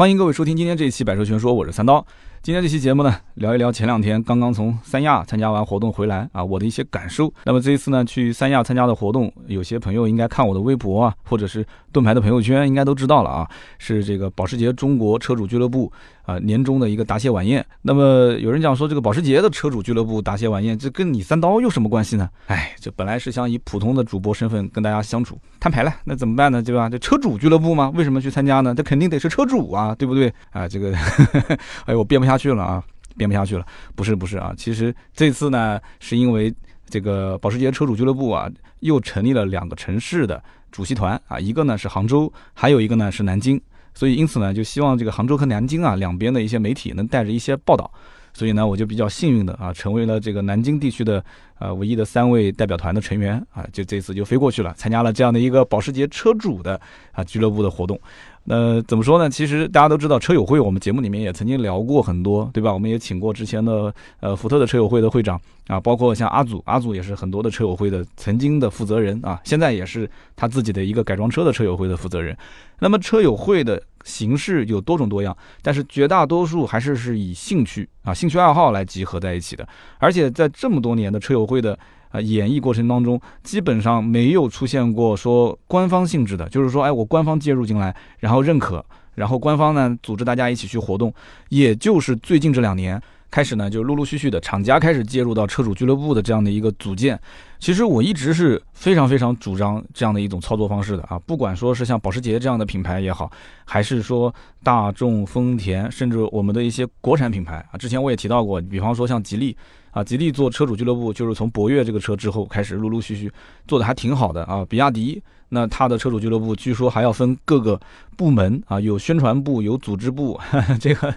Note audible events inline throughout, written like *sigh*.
欢迎各位收听今天这一期《百车全说》，我是三刀。今天这期节目呢，聊一聊前两天刚刚从三亚参加完活动回来啊，我的一些感受。那么这一次呢，去三亚参加的活动，有些朋友应该看我的微博啊，或者是盾牌的朋友圈，应该都知道了啊，是这个保时捷中国车主俱乐部啊年终的一个答谢晚宴。那么有人讲说，这个保时捷的车主俱乐部答谢晚宴，这跟你三刀有什么关系呢？*laughs* 哎，这本来是想以普通的主播身份跟大家相处摊牌了，那怎么办呢？对吧？这车主俱乐部吗？为什么去参加呢？这肯定得是车主啊，对不对？啊，这个，*laughs* 哎，我编不下下去了啊，编不下去了。不是不是啊，其实这次呢，是因为这个保时捷车主俱乐部啊，又成立了两个城市的主席团啊，一个呢是杭州，还有一个呢是南京，所以因此呢，就希望这个杭州和南京啊两边的一些媒体能带着一些报道。所以呢，我就比较幸运的啊，成为了这个南京地区的呃唯一的三位代表团的成员啊，就这次就飞过去了，参加了这样的一个保时捷车主的啊俱乐部的活动。那怎么说呢？其实大家都知道车友会，我们节目里面也曾经聊过很多，对吧？我们也请过之前的呃福特的车友会的会长啊，包括像阿祖，阿祖也是很多的车友会的曾经的负责人啊，现在也是他自己的一个改装车的车友会的负责人。那么车友会的形式有多种多样，但是绝大多数还是是以兴趣啊、兴趣爱好来集合在一起的。而且在这么多年的车友会的啊演绎过程当中，基本上没有出现过说官方性质的，就是说，哎，我官方介入进来，然后认可，然后官方呢组织大家一起去活动。也就是最近这两年开始呢，就陆陆续续的厂家开始介入到车主俱乐部的这样的一个组建。其实我一直是非常非常主张这样的一种操作方式的啊，不管说是像保时捷这样的品牌也好，还是说大众、丰田，甚至我们的一些国产品牌啊，之前我也提到过，比方说像吉利啊，吉利做车主俱乐部就是从博越这个车之后开始陆陆续续做的还挺好的啊，比亚迪。那它的车主俱乐部据说还要分各个部门啊，有宣传部，有组织部，*laughs* 这个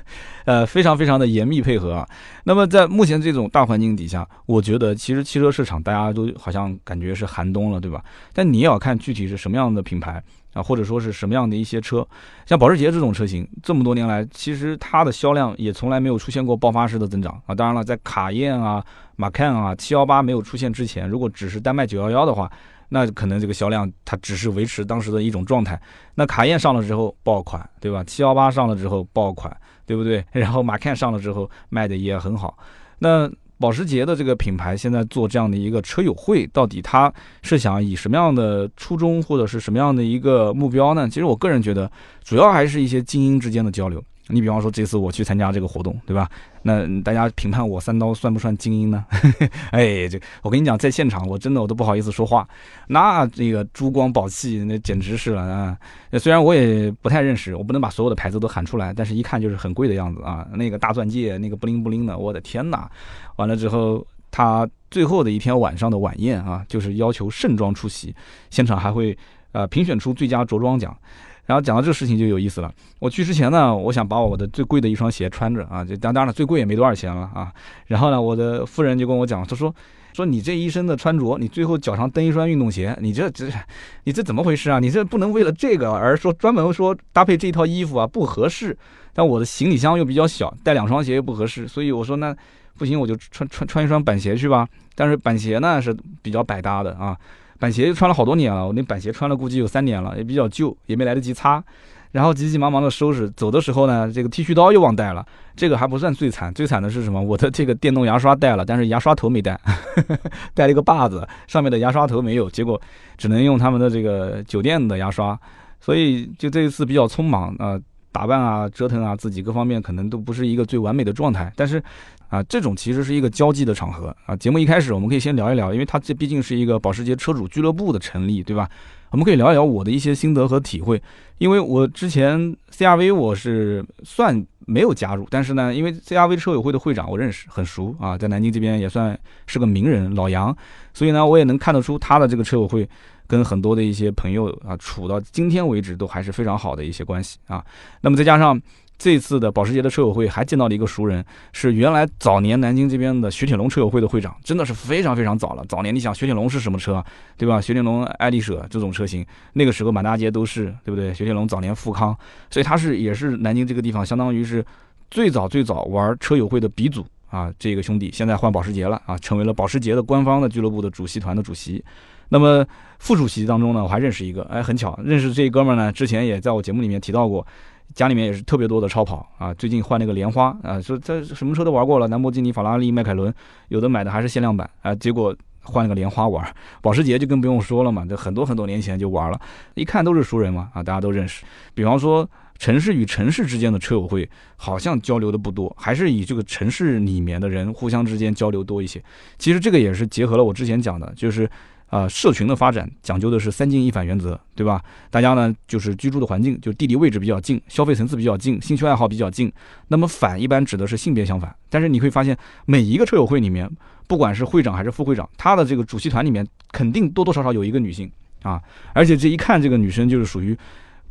呃非常非常的严密配合啊。那么在目前这种大环境底下，我觉得其实汽车市场大家都好像感觉是寒冬了，对吧？但你也要看具体是什么样的品牌啊，或者说是什么样的一些车，像保时捷这种车型，这么多年来其实它的销量也从来没有出现过爆发式的增长啊。当然了，在卡宴啊、马 can 啊、七幺八没有出现之前，如果只是单卖九幺幺的话。那可能这个销量它只是维持当时的一种状态。那卡宴上了之后爆款，对吧？七幺八上了之后爆款，对不对？然后马 can 上了之后卖的也很好。那保时捷的这个品牌现在做这样的一个车友会，到底他是想以什么样的初衷或者是什么样的一个目标呢？其实我个人觉得，主要还是一些精英之间的交流。你比方说这次我去参加这个活动，对吧？那大家评判我三刀算不算精英呢？*laughs* 哎，这我跟你讲，在现场我真的我都不好意思说话，那这个珠光宝气，那简直是了啊！虽然我也不太认识，我不能把所有的牌子都喊出来，但是一看就是很贵的样子啊。那个大钻戒，那个不灵不灵的，我的天哪！完了之后，他最后的一天晚上的晚宴啊，就是要求盛装出席，现场还会呃评选出最佳着装奖。然后讲到这个事情就有意思了。我去之前呢，我想把我的最贵的一双鞋穿着啊，就当当然了，最贵也没多少钱了啊。然后呢，我的夫人就跟我讲，她说说你这一身的穿着，你最后脚上蹬一双运动鞋，你这这你这怎么回事啊？你这不能为了这个而说专门说搭配这套衣服啊，不合适。但我的行李箱又比较小，带两双鞋又不合适，所以我说那不行，我就穿穿穿一双板鞋去吧。但是板鞋呢是比较百搭的啊。板鞋穿了好多年了，我那板鞋穿了估计有三年了，也比较旧，也没来得及擦，然后急急忙忙的收拾，走的时候呢，这个剃须刀又忘带了，这个还不算最惨，最惨的是什么？我的这个电动牙刷带了，但是牙刷头没带，*laughs* 带了一个把子，上面的牙刷头没有，结果只能用他们的这个酒店的牙刷，所以就这一次比较匆忙啊，打扮啊，折腾啊，自己各方面可能都不是一个最完美的状态，但是。啊，这种其实是一个交际的场合啊。节目一开始，我们可以先聊一聊，因为它这毕竟是一个保时捷车主俱乐部的成立，对吧？我们可以聊一聊我的一些心得和体会。因为我之前 CRV 我是算没有加入，但是呢，因为 CRV 车友会的会长我认识，很熟啊，在南京这边也算是个名人，老杨，所以呢，我也能看得出他的这个车友会跟很多的一些朋友啊，处到今天为止都还是非常好的一些关系啊。那么再加上。这次的保时捷的车友会还见到了一个熟人，是原来早年南京这边的雪铁龙车友会的会长，真的是非常非常早了。早年你想雪铁龙是什么车，对吧？雪铁龙爱丽舍这种车型，那个时候满大街都是，对不对？雪铁龙早年富康，所以他是也是南京这个地方相当于是最早最早玩车友会的鼻祖啊。这个兄弟现在换保时捷了啊，成为了保时捷的官方的俱乐部的主席团的主席。那么副主席当中呢，我还认识一个，哎，很巧，认识这哥们儿呢，之前也在我节目里面提到过。家里面也是特别多的超跑啊，最近换了个莲花啊，说这什么车都玩过了，兰博基尼、法拉利、迈凯伦，有的买的还是限量版啊，结果换了个莲花玩，保时捷就更不用说了嘛，这很多很多年前就玩了，一看都是熟人嘛啊，大家都认识。比方说城市与城市之间的车友会，好像交流的不多，还是以这个城市里面的人互相之间交流多一些。其实这个也是结合了我之前讲的，就是。呃，社群的发展讲究的是三进一反原则，对吧？大家呢就是居住的环境，就地理位置比较近，消费层次比较近，兴趣爱好比较近。那么反一般指的是性别相反。但是你会发现，每一个车友会里面，不管是会长还是副会长，他的这个主席团里面肯定多多少少有一个女性啊，而且这一看这个女生就是属于。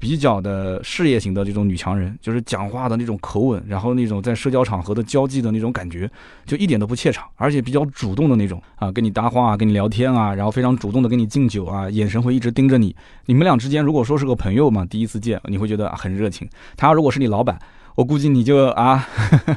比较的事业型的这种女强人，就是讲话的那种口吻，然后那种在社交场合的交际的那种感觉，就一点都不怯场，而且比较主动的那种啊，跟你搭话啊，跟你聊天啊，然后非常主动的跟你敬酒啊，眼神会一直盯着你。你们俩之间如果说是个朋友嘛，第一次见你会觉得很热情。他如果是你老板。我估计你就啊，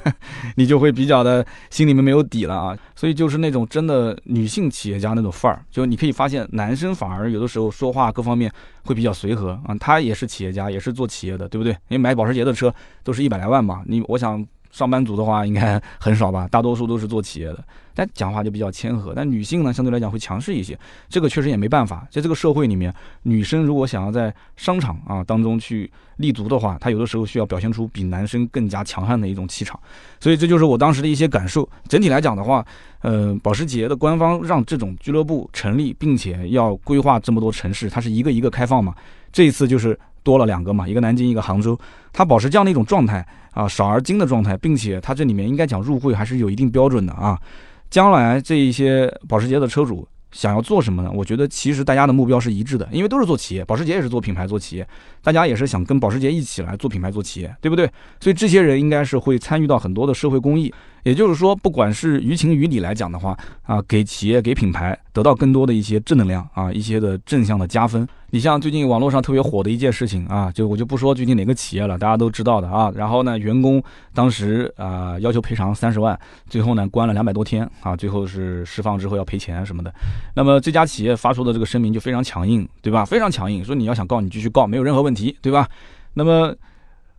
*laughs* 你就会比较的心里面没有底了啊，所以就是那种真的女性企业家那种范儿，就你可以发现男生反而有的时候说话各方面会比较随和啊，他也是企业家，也是做企业的，对不对？因为买保时捷的车都是一百来万嘛，你我想。上班族的话应该很少吧，大多数都是做企业的，但讲话就比较谦和。但女性呢，相对来讲会强势一些，这个确实也没办法。在这个社会里面，女生如果想要在商场啊当中去立足的话，她有的时候需要表现出比男生更加强悍的一种气场。所以这就是我当时的一些感受。整体来讲的话，呃，保时捷的官方让这种俱乐部成立，并且要规划这么多城市，它是一个一个开放嘛。这一次就是多了两个嘛，一个南京，一个杭州，它保持这样的一种状态。啊，少而精的状态，并且它这里面应该讲入会还是有一定标准的啊。将来这一些保时捷的车主想要做什么呢？我觉得其实大家的目标是一致的，因为都是做企业，保时捷也是做品牌做企业，大家也是想跟保时捷一起来做品牌做企业，对不对？所以这些人应该是会参与到很多的社会公益。也就是说，不管是于情于理来讲的话，啊，给企业给品牌得到更多的一些正能量啊，一些的正向的加分。你像最近网络上特别火的一件事情啊，就我就不说具体哪个企业了，大家都知道的啊。然后呢，员工当时啊要求赔偿三十万，最后呢关了两百多天啊，最后是释放之后要赔钱什么的。那么这家企业发出的这个声明就非常强硬，对吧？非常强硬，说你要想告你继续告，没有任何问题，对吧？那么。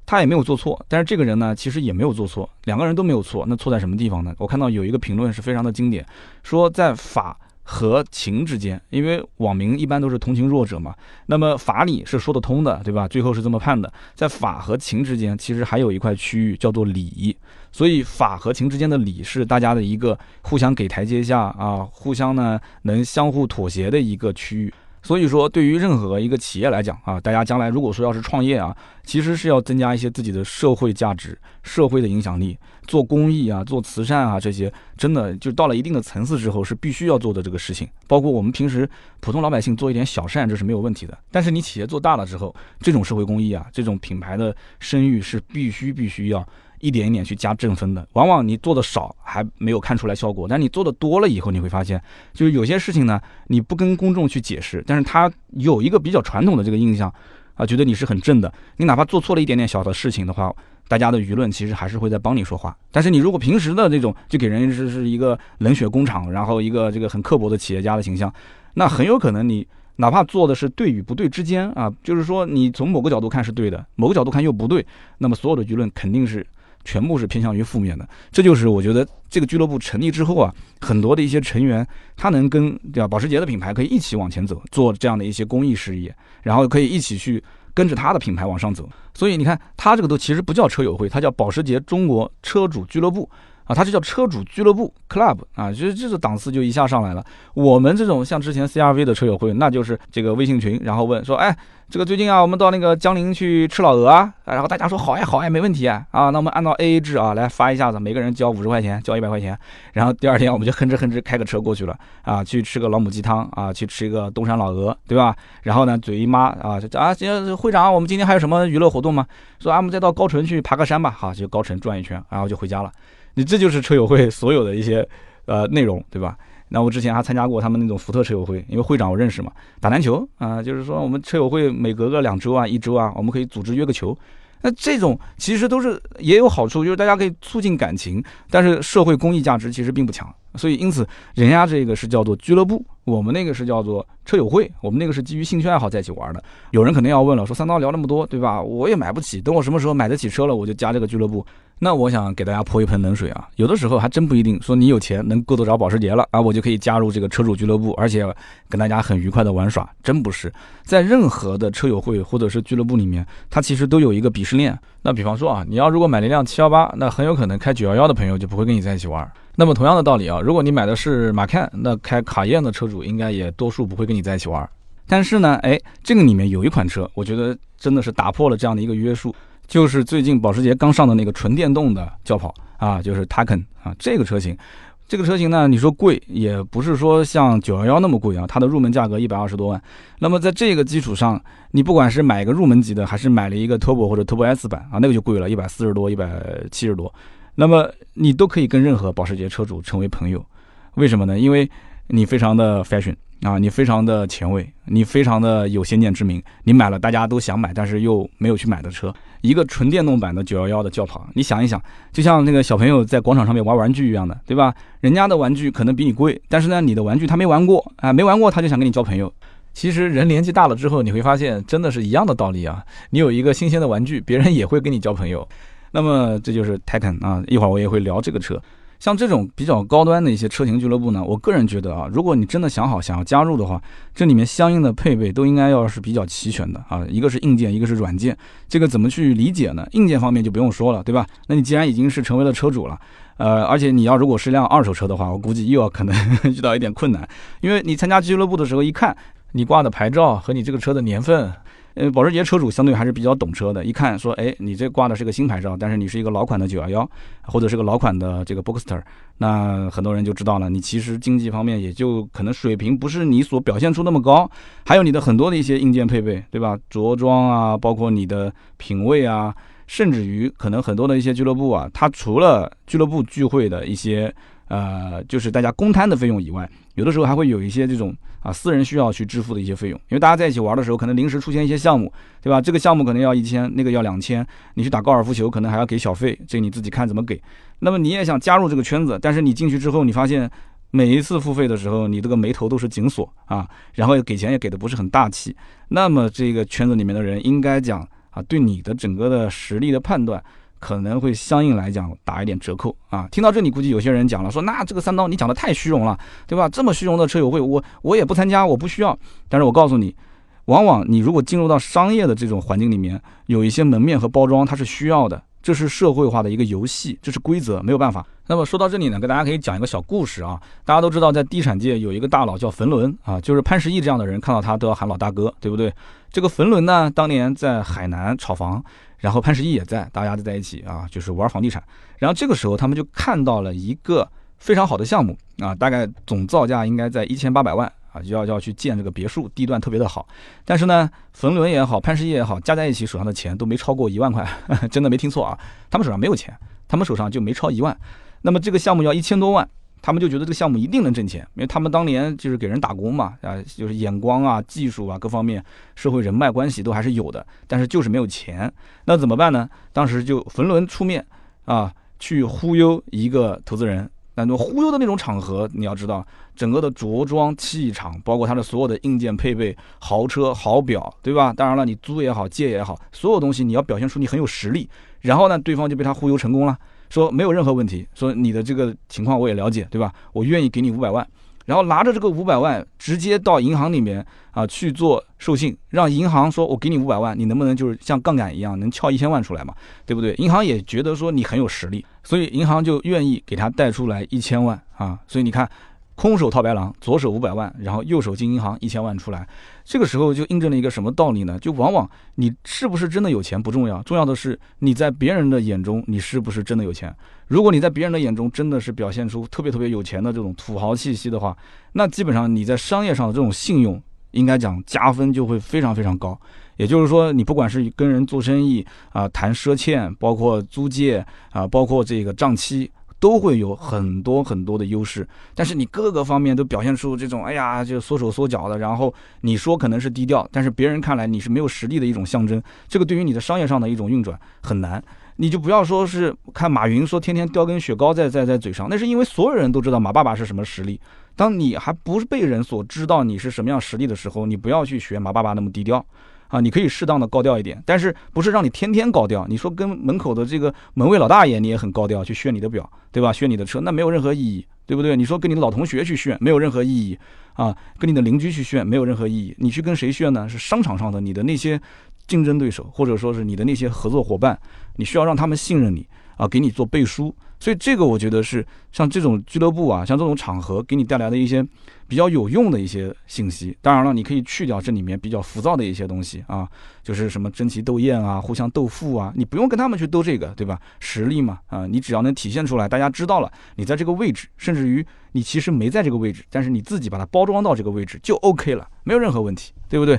他也没有做错，但是这个人呢，其实也没有做错，两个人都没有错。那错在什么地方呢？我看到有一个评论是非常的经典，说在法和情之间，因为网民一般都是同情弱者嘛，那么法理是说得通的，对吧？最后是这么判的，在法和情之间，其实还有一块区域叫做理，所以法和情之间的理是大家的一个互相给台阶下啊，互相呢能相互妥协的一个区域。所以说，对于任何一个企业来讲啊，大家将来如果说要是创业啊，其实是要增加一些自己的社会价值、社会的影响力，做公益啊、做慈善啊这些，真的就到了一定的层次之后是必须要做的这个事情。包括我们平时普通老百姓做一点小善，这是没有问题的。但是你企业做大了之后，这种社会公益啊，这种品牌的声誉是必须必须要。一点一点去加正分的，往往你做的少还没有看出来效果，但你做的多了以后，你会发现，就是有些事情呢，你不跟公众去解释，但是他有一个比较传统的这个印象，啊，觉得你是很正的，你哪怕做错了一点点小的事情的话，大家的舆论其实还是会在帮你说话。但是你如果平时的这种就给人是是一个冷血工厂，然后一个这个很刻薄的企业家的形象，那很有可能你哪怕做的是对与不对之间啊，就是说你从某个角度看是对的，某个角度看又不对，那么所有的舆论肯定是。全部是偏向于负面的，这就是我觉得这个俱乐部成立之后啊，很多的一些成员他能跟对吧保时捷的品牌可以一起往前走，做这样的一些公益事业，然后可以一起去跟着他的品牌往上走。所以你看，他这个都其实不叫车友会，他叫保时捷中国车主俱乐部啊，它就叫车主俱乐部 club 啊，就是这个档次就一下上来了。我们这种像之前 CRV 的车友会，那就是这个微信群，然后问说，哎。这个最近啊，我们到那个江陵去吃老鹅啊，然后大家说好呀好呀，没问题啊啊，那我们按照 A A 制啊来发一下子，每个人交五十块钱，交一百块钱，然后第二天我们就哼哧哼哧开个车过去了啊，去吃个老母鸡汤啊，去吃一个东山老鹅，对吧？然后呢，嘴一抹啊就，啊，今天会长，我们今天还有什么娱乐活动吗？说啊，我们再到高淳去爬个山吧，好，就高淳转一圈，然后就回家了。你这就是车友会 *laughs* 所有的一些呃内容，对吧？那我之前还参加过他们那种福特车友会，因为会长我认识嘛，打篮球啊，就是说我们车友会每隔个两周啊、一周啊，我们可以组织约个球。那这种其实都是也有好处，就是大家可以促进感情，但是社会公益价值其实并不强。所以因此，人家这个是叫做俱乐部我们那个是叫做车友会，我们那个是基于兴趣爱好在一起玩的。有人肯定要问了，说三刀聊那么多，对吧？我也买不起，等我什么时候买得起车了，我就加这个俱乐部。那我想给大家泼一盆冷水啊，有的时候还真不一定说你有钱能够得着保时捷了啊，我就可以加入这个车主俱乐部，而且跟大家很愉快的玩耍，真不是。在任何的车友会或者是俱乐部里面，它其实都有一个鄙视链。那比方说啊，你要如果买了一辆七幺八，那很有可能开九幺幺的朋友就不会跟你在一起玩。那么同样的道理啊，如果你买的是马看那开卡宴的车主应该也多数不会跟你在一起玩。但是呢，哎，这个里面有一款车，我觉得真的是打破了这样的一个约束。就是最近保时捷刚上的那个纯电动的轿跑啊，就是 Taycan 啊，这个车型，这个车型呢，你说贵也不是说像911那么贵啊，它的入门价格一百二十多万。那么在这个基础上，你不管是买一个入门级的，还是买了一个 Turbo 或者 Turbo S 版啊，那个就贵了，一百四十多，一百七十多。那么你都可以跟任何保时捷车主成为朋友，为什么呢？因为你非常的 fashion。啊，你非常的前卫，你非常的有先见之明，你买了大家都想买，但是又没有去买的车，一个纯电动版的九幺幺的轿跑，你想一想，就像那个小朋友在广场上面玩玩具一样的，对吧？人家的玩具可能比你贵，但是呢，你的玩具他没玩过啊，没玩过他就想跟你交朋友。其实人年纪大了之后，你会发现真的是一样的道理啊。你有一个新鲜的玩具，别人也会跟你交朋友。那么这就是 Taycan 啊，一会儿我也会聊这个车。像这种比较高端的一些车型俱乐部呢，我个人觉得啊，如果你真的想好想要加入的话，这里面相应的配备都应该要是比较齐全的啊。一个是硬件，一个是软件。这个怎么去理解呢？硬件方面就不用说了，对吧？那你既然已经是成为了车主了，呃，而且你要如果是辆二手车的话，我估计又要可能 *laughs* 遇到一点困难，因为你参加俱乐部的时候一看，你挂的牌照和你这个车的年份。呃，保时捷车主相对还是比较懂车的，一看说，哎，你这挂的是个新牌照，但是你是一个老款的九幺幺，或者是个老款的这个 Boxster，那很多人就知道了，你其实经济方面也就可能水平不是你所表现出那么高，还有你的很多的一些硬件配备，对吧？着装啊，包括你的品味啊，甚至于可能很多的一些俱乐部啊，它除了俱乐部聚会的一些。呃，就是大家公摊的费用以外，有的时候还会有一些这种啊私人需要去支付的一些费用，因为大家在一起玩的时候，可能临时出现一些项目，对吧？这个项目可能要一千，那个要两千，你去打高尔夫球可能还要给小费，这你自己看怎么给。那么你也想加入这个圈子，但是你进去之后，你发现每一次付费的时候，你这个眉头都是紧锁啊，然后给钱也给的不是很大气，那么这个圈子里面的人应该讲啊，对你的整个的实力的判断。可能会相应来讲打一点折扣啊！听到这里，估计有些人讲了，说那这个三刀你讲的太虚荣了，对吧？这么虚荣的车友会，我我也不参加，我不需要。但是我告诉你，往往你如果进入到商业的这种环境里面，有一些门面和包装，它是需要的，这是社会化的一个游戏，这是规则，没有办法。那么说到这里呢，给大家可以讲一个小故事啊。大家都知道，在地产界有一个大佬叫冯仑啊，就是潘石屹这样的人，看到他都要喊老大哥，对不对？这个冯仑呢，当年在海南炒房。然后潘石屹也在，大家都在一起啊，就是玩房地产。然后这个时候他们就看到了一个非常好的项目啊，大概总造价应该在一千八百万啊，要要去建这个别墅，地段特别的好。但是呢，冯仑也好，潘石屹也好，加在一起手上的钱都没超过一万块，*laughs* 真的没听错啊，他们手上没有钱，他们手上就没超一万。那么这个项目要一千多万。他们就觉得这个项目一定能挣钱，因为他们当年就是给人打工嘛，啊，就是眼光啊、技术啊各方面、社会人脉关系都还是有的，但是就是没有钱，那怎么办呢？当时就冯仑出面啊，去忽悠一个投资人。那种忽悠的那种场合，你要知道，整个的着装气场，包括它的所有的硬件配备、豪车、豪表，对吧？当然了，你租也好，借也好，所有东西你要表现出你很有实力，然后呢，对方就被他忽悠成功了。说没有任何问题，说你的这个情况我也了解，对吧？我愿意给你五百万，然后拿着这个五百万直接到银行里面啊去做授信，让银行说我给你五百万，你能不能就是像杠杆一样能撬一千万出来嘛？对不对？银行也觉得说你很有实力，所以银行就愿意给他贷出来一千万啊。所以你看。空手套白狼，左手五百万，然后右手进银行一千万出来，这个时候就印证了一个什么道理呢？就往往你是不是真的有钱不重要，重要的是你在别人的眼中你是不是真的有钱。如果你在别人的眼中真的是表现出特别特别有钱的这种土豪气息的话，那基本上你在商业上的这种信用，应该讲加分就会非常非常高。也就是说，你不管是跟人做生意啊，谈赊欠，包括租借啊，包括这个账期。都会有很多很多的优势，但是你各个方面都表现出这种，哎呀，就缩手缩脚的。然后你说可能是低调，但是别人看来你是没有实力的一种象征。这个对于你的商业上的一种运转很难。你就不要说是看马云说天天叼根雪糕在在在嘴上，那是因为所有人都知道马爸爸是什么实力。当你还不是被人所知道你是什么样实力的时候，你不要去学马爸爸那么低调。啊，你可以适当的高调一点，但是不是让你天天高调？你说跟门口的这个门卫老大爷你也很高调，去炫你的表，对吧？炫你的车，那没有任何意义，对不对？你说跟你的老同学去炫，没有任何意义啊。跟你的邻居去炫，没有任何意义。你去跟谁炫呢？是商场上的你的那些竞争对手，或者说是你的那些合作伙伴，你需要让他们信任你啊，给你做背书。所以这个我觉得是像这种俱乐部啊，像这种场合给你带来的一些比较有用的一些信息。当然了，你可以去掉这里面比较浮躁的一些东西啊，就是什么争奇斗艳啊、互相斗富啊，你不用跟他们去斗这个，对吧？实力嘛，啊，你只要能体现出来，大家知道了你在这个位置，甚至于你其实没在这个位置，但是你自己把它包装到这个位置就 OK 了，没有任何问题，对不对？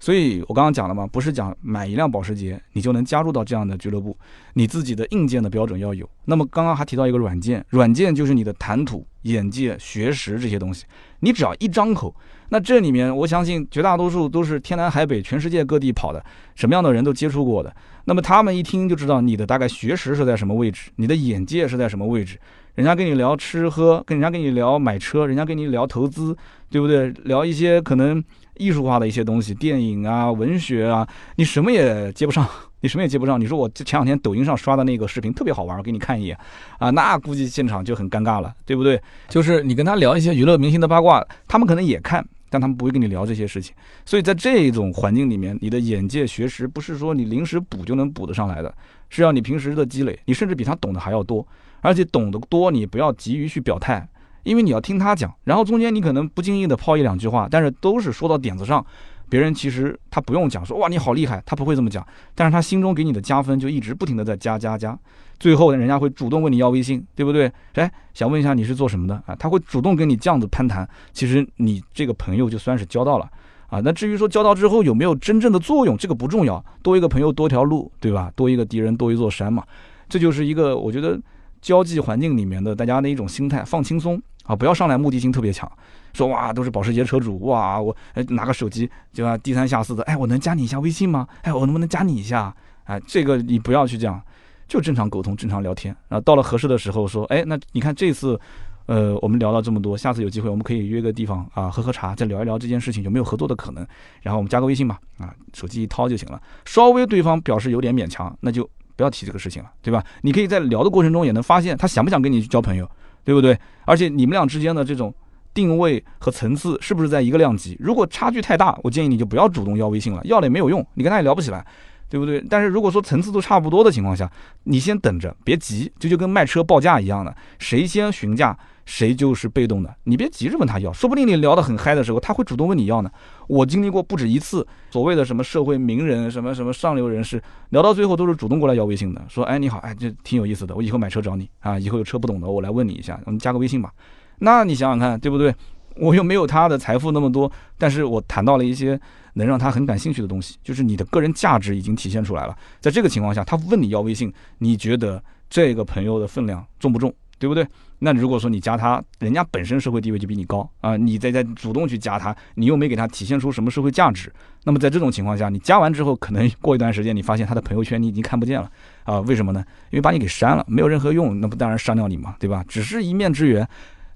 所以我刚刚讲了嘛，不是讲买一辆保时捷你就能加入到这样的俱乐部，你自己的硬件的标准要有。那么刚刚还提到一个软件，软件就是你的谈吐、眼界、学识这些东西。你只要一张口，那这里面我相信绝大多数都是天南海北、全世界各地跑的，什么样的人都接触过的。那么他们一听就知道你的大概学识是在什么位置，你的眼界是在什么位置。人家跟你聊吃喝，跟人家跟你聊买车，人家跟你聊投资，对不对？聊一些可能。艺术化的一些东西，电影啊、文学啊，你什么也接不上，你什么也接不上。你说我前两天抖音上刷的那个视频特别好玩，我给你看一眼啊，那估计现场就很尴尬了，对不对？就是你跟他聊一些娱乐明星的八卦，他们可能也看，但他们不会跟你聊这些事情。所以在这种环境里面，你的眼界、学识不是说你临时补就能补得上来的，是要你平时的积累，你甚至比他懂得还要多，而且懂得多，你不要急于去表态。因为你要听他讲，然后中间你可能不经意的抛一两句话，但是都是说到点子上，别人其实他不用讲说哇你好厉害，他不会这么讲，但是他心中给你的加分就一直不停的在加加加，最后人家会主动问你要微信，对不对？哎，想问一下你是做什么的啊？他会主动跟你这样子攀谈，其实你这个朋友就算是交到了啊。那至于说交到之后有没有真正的作用，这个不重要，多一个朋友多条路，对吧？多一个敌人多一座山嘛，这就是一个我觉得交际环境里面的大家的一种心态，放轻松。啊，不要上来目的性特别强，说哇都是保时捷车主，哇我拿个手机就要低三下四的，哎我能加你一下微信吗？哎我能不能加你一下？哎这个你不要去这样，就正常沟通，正常聊天。然后到了合适的时候说，哎那你看这次，呃我们聊了这么多，下次有机会我们可以约个地方啊喝喝茶，再聊一聊这件事情有没有合作的可能。然后我们加个微信吧，啊手机一掏就行了。稍微对方表示有点勉强，那就不要提这个事情了，对吧？你可以在聊的过程中也能发现他想不想跟你去交朋友。对不对？而且你们俩之间的这种定位和层次是不是在一个量级？如果差距太大，我建议你就不要主动要微信了，要了也没有用，你跟他也聊不起来，对不对？但是如果说层次都差不多的情况下，你先等着，别急，这就跟卖车报价一样的，谁先询价。谁就是被动的，你别急着问他要，说不定你聊得很嗨的时候，他会主动问你要呢。我经历过不止一次，所谓的什么社会名人、什么什么上流人士，聊到最后都是主动过来要微信的，说，哎，你好，哎，这挺有意思的，我以后买车找你啊，以后有车不懂的，我来问你一下，我们加个微信吧。那你想想看，对不对？我又没有他的财富那么多，但是我谈到了一些能让他很感兴趣的东西，就是你的个人价值已经体现出来了。在这个情况下，他问你要微信，你觉得这个朋友的分量重不重？对不对？那如果说你加他，人家本身社会地位就比你高啊，你再再主动去加他，你又没给他体现出什么社会价值，那么在这种情况下，你加完之后，可能过一段时间，你发现他的朋友圈你已经看不见了啊？为什么呢？因为把你给删了，没有任何用，那不当然删掉你嘛，对吧？只是一面之缘，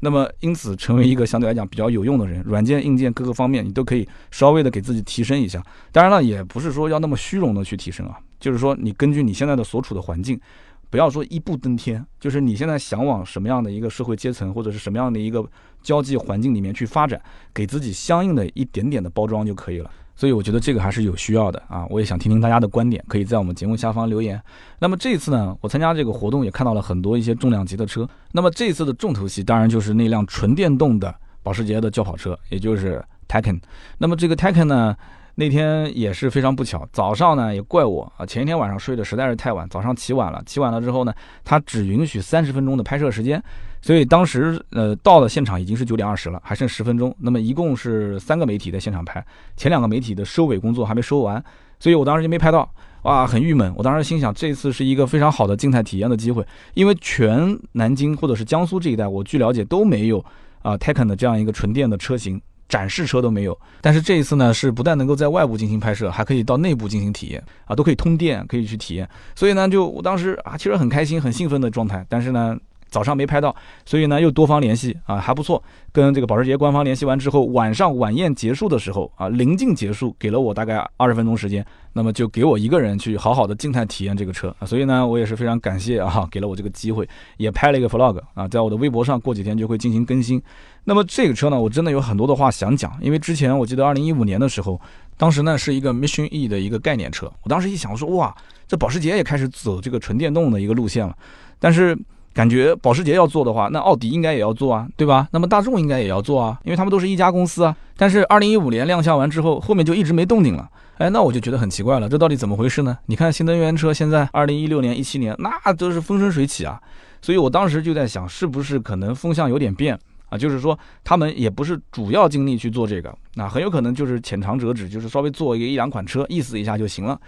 那么因此成为一个相对来讲比较有用的人，软件、硬件各个方面你都可以稍微的给自己提升一下。当然了，也不是说要那么虚荣的去提升啊，就是说你根据你现在的所处的环境。不要说一步登天，就是你现在想往什么样的一个社会阶层，或者是什么样的一个交际环境里面去发展，给自己相应的一点点的包装就可以了。所以我觉得这个还是有需要的啊！我也想听听大家的观点，可以在我们节目下方留言。那么这次呢，我参加这个活动也看到了很多一些重量级的车。那么这次的重头戏当然就是那辆纯电动的保时捷的轿跑车，也就是 Taycan。那么这个 Taycan 呢？那天也是非常不巧，早上呢也怪我啊，前一天晚上睡得实在是太晚，早上起晚了，起晚了之后呢，他只允许三十分钟的拍摄时间，所以当时呃到了现场已经是九点二十了，还剩十分钟，那么一共是三个媒体在现场拍，前两个媒体的收尾工作还没收完，所以我当时就没拍到，哇，很郁闷，我当时心想这次是一个非常好的静态体验的机会，因为全南京或者是江苏这一带，我据了解都没有啊 Taycan 的这样一个纯电的车型。展示车都没有，但是这一次呢，是不但能够在外部进行拍摄，还可以到内部进行体验啊，都可以通电，可以去体验。所以呢，就我当时啊，其实很开心、很兴奋的状态。但是呢，早上没拍到，所以呢又多方联系啊，还不错。跟这个保时捷官方联系完之后，晚上晚宴结束的时候啊，临近结束，给了我大概二十分钟时间，那么就给我一个人去好好的静态体验这个车啊。所以呢，我也是非常感谢啊，给了我这个机会，也拍了一个 vlog 啊，在我的微博上过几天就会进行更新。那么这个车呢，我真的有很多的话想讲，因为之前我记得二零一五年的时候，当时呢是一个 Mission E 的一个概念车，我当时一想我说，哇，这保时捷也开始走这个纯电动的一个路线了，但是。感觉保时捷要做的话，那奥迪应该也要做啊，对吧？那么大众应该也要做啊，因为他们都是一家公司啊。但是二零一五年亮相完之后，后面就一直没动静了。哎，那我就觉得很奇怪了，这到底怎么回事呢？你看新能源车现在二零一六年、一七年那都是风生水起啊，所以我当时就在想，是不是可能风向有点变啊？就是说他们也不是主要精力去做这个，那很有可能就是浅尝辄止，就是稍微做一个一两款车，意思一下就行了。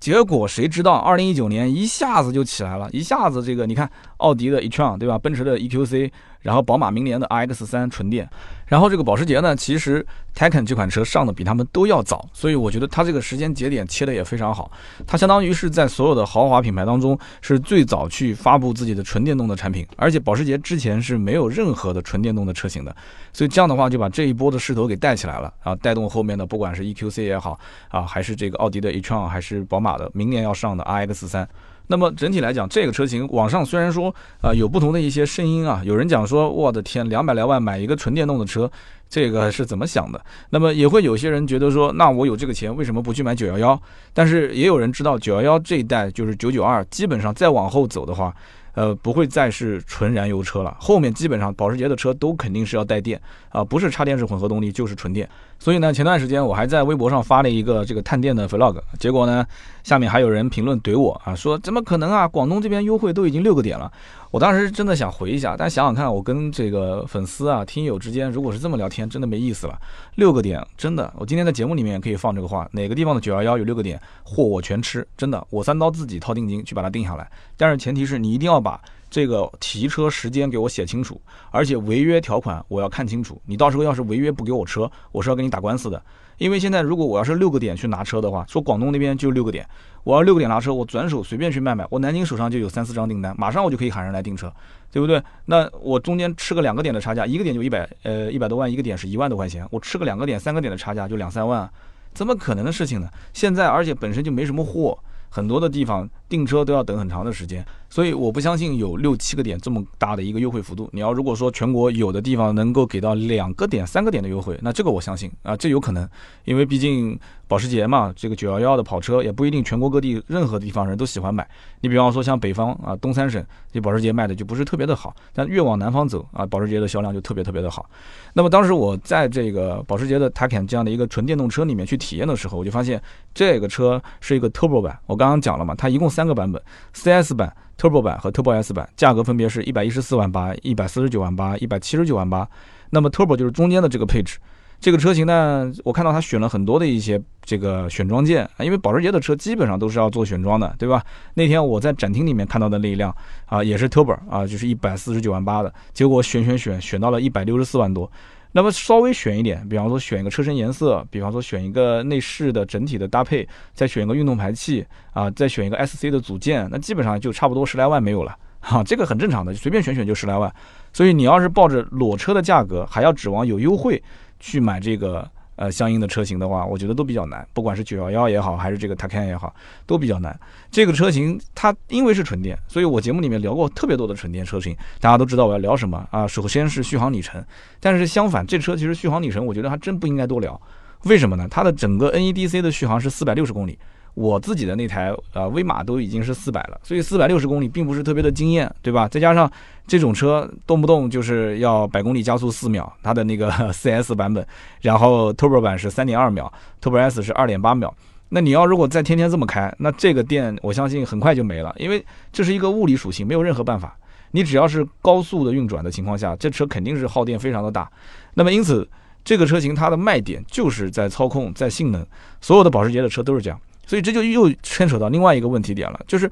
结果谁知道，二零一九年一下子就起来了，一下子这个你看，奥迪的 e-tron 对吧？奔驰的 EQC。然后宝马明年的 RX 三纯电，然后这个保时捷呢，其实 Taycan 这款车上的比他们都要早，所以我觉得它这个时间节点切的也非常好。它相当于是在所有的豪华品牌当中是最早去发布自己的纯电动的产品，而且保时捷之前是没有任何的纯电动的车型的，所以这样的话就把这一波的势头给带起来了啊，带动后面的不管是 EQC 也好啊，还是这个奥迪的 e-tron，还是宝马的明年要上的 RX 三。那么整体来讲，这个车型网上虽然说啊有不同的一些声音啊，有人讲说我的天，两百来万买一个纯电动的车，这个是怎么想的？那么也会有些人觉得说，那我有这个钱，为什么不去买九幺幺？但是也有人知道九幺幺这一代就是九九二，基本上再往后走的话。呃，不会再是纯燃油车了，后面基本上保时捷的车都肯定是要带电啊，不是插电式混合动力就是纯电。所以呢，前段时间我还在微博上发了一个这个探店的 vlog，结果呢，下面还有人评论怼我啊，说怎么可能啊，广东这边优惠都已经六个点了。我当时真的想回一下，但想想看，我跟这个粉丝啊、听友之间，如果是这么聊天，真的没意思了。六个点，真的，我今天在节目里面可以放这个话，哪个地方的九幺幺有六个点，货我全吃，真的，我三刀自己掏定金去把它定下来。但是前提是你一定要把这个提车时间给我写清楚，而且违约条款我要看清楚。你到时候要是违约不给我车，我是要跟你打官司的。因为现在如果我要是六个点去拿车的话，说广东那边就六个点，我要六个点拿车，我转手随便去卖卖，我南京手上就有三四张订单，马上我就可以喊人来订车，对不对？那我中间吃个两个点的差价，一个点就一百呃一百多万，一个点是一万多块钱，我吃个两个点、三个点的差价就两三万，怎么可能的事情呢？现在而且本身就没什么货，很多的地方订车都要等很长的时间。所以我不相信有六七个点这么大的一个优惠幅度。你要如果说全国有的地方能够给到两个点、三个点的优惠，那这个我相信啊，这有可能，因为毕竟保时捷嘛，这个九幺幺的跑车也不一定全国各地任何地方人都喜欢买。你比方说像北方啊，东三省这保时捷卖的就不是特别的好，但越往南方走啊，保时捷的销量就特别特别的好。那么当时我在这个保时捷的 Taycan 这样的一个纯电动车里面去体验的时候，我就发现这个车是一个 Turbo 版。我刚刚讲了嘛，它一共三个版本，CS 版。Turbo 版和 Turbo S 版价格分别是一百一十四万八、一百四十九万八、一百七十九万八。那么 Turbo 就是中间的这个配置。这个车型呢，我看到它选了很多的一些这个选装件啊，因为保时捷的车基本上都是要做选装的，对吧？那天我在展厅里面看到的那一辆啊，也是 Turbo 啊，就是一百四十九万八的，结果选选选选到了一百六十四万多。那么稍微选一点，比方说选一个车身颜色，比方说选一个内饰的整体的搭配，再选一个运动排气啊，再选一个 SC 的组件，那基本上就差不多十来万没有了，*laughs* 哈，这个很正常的，随便选选就十来万。所以你要是抱着裸车的价格，还要指望有优惠去买这个。呃，相应的车型的话，我觉得都比较难，不管是九幺幺也好，还是这个 Taycan 也好，都比较难。这个车型它因为是纯电，所以我节目里面聊过特别多的纯电车型，大家都知道我要聊什么啊。首先是续航里程，但是相反，这车其实续航里程我觉得还真不应该多聊。为什么呢？它的整个 NEDC 的续航是四百六十公里。我自己的那台呃威马都已经是四百了，所以四百六十公里并不是特别的惊艳，对吧？再加上这种车动不动就是要百公里加速四秒，它的那个 *laughs* CS 版本，然后 Turbo 版是三点二秒，Turbo S 是二点八秒。那你要如果再天天这么开，那这个电我相信很快就没了，因为这是一个物理属性，没有任何办法。你只要是高速的运转的情况下，这车肯定是耗电非常的大。那么因此，这个车型它的卖点就是在操控，在性能，所有的保时捷的车都是这样。所以这就又牵扯到另外一个问题点了，就是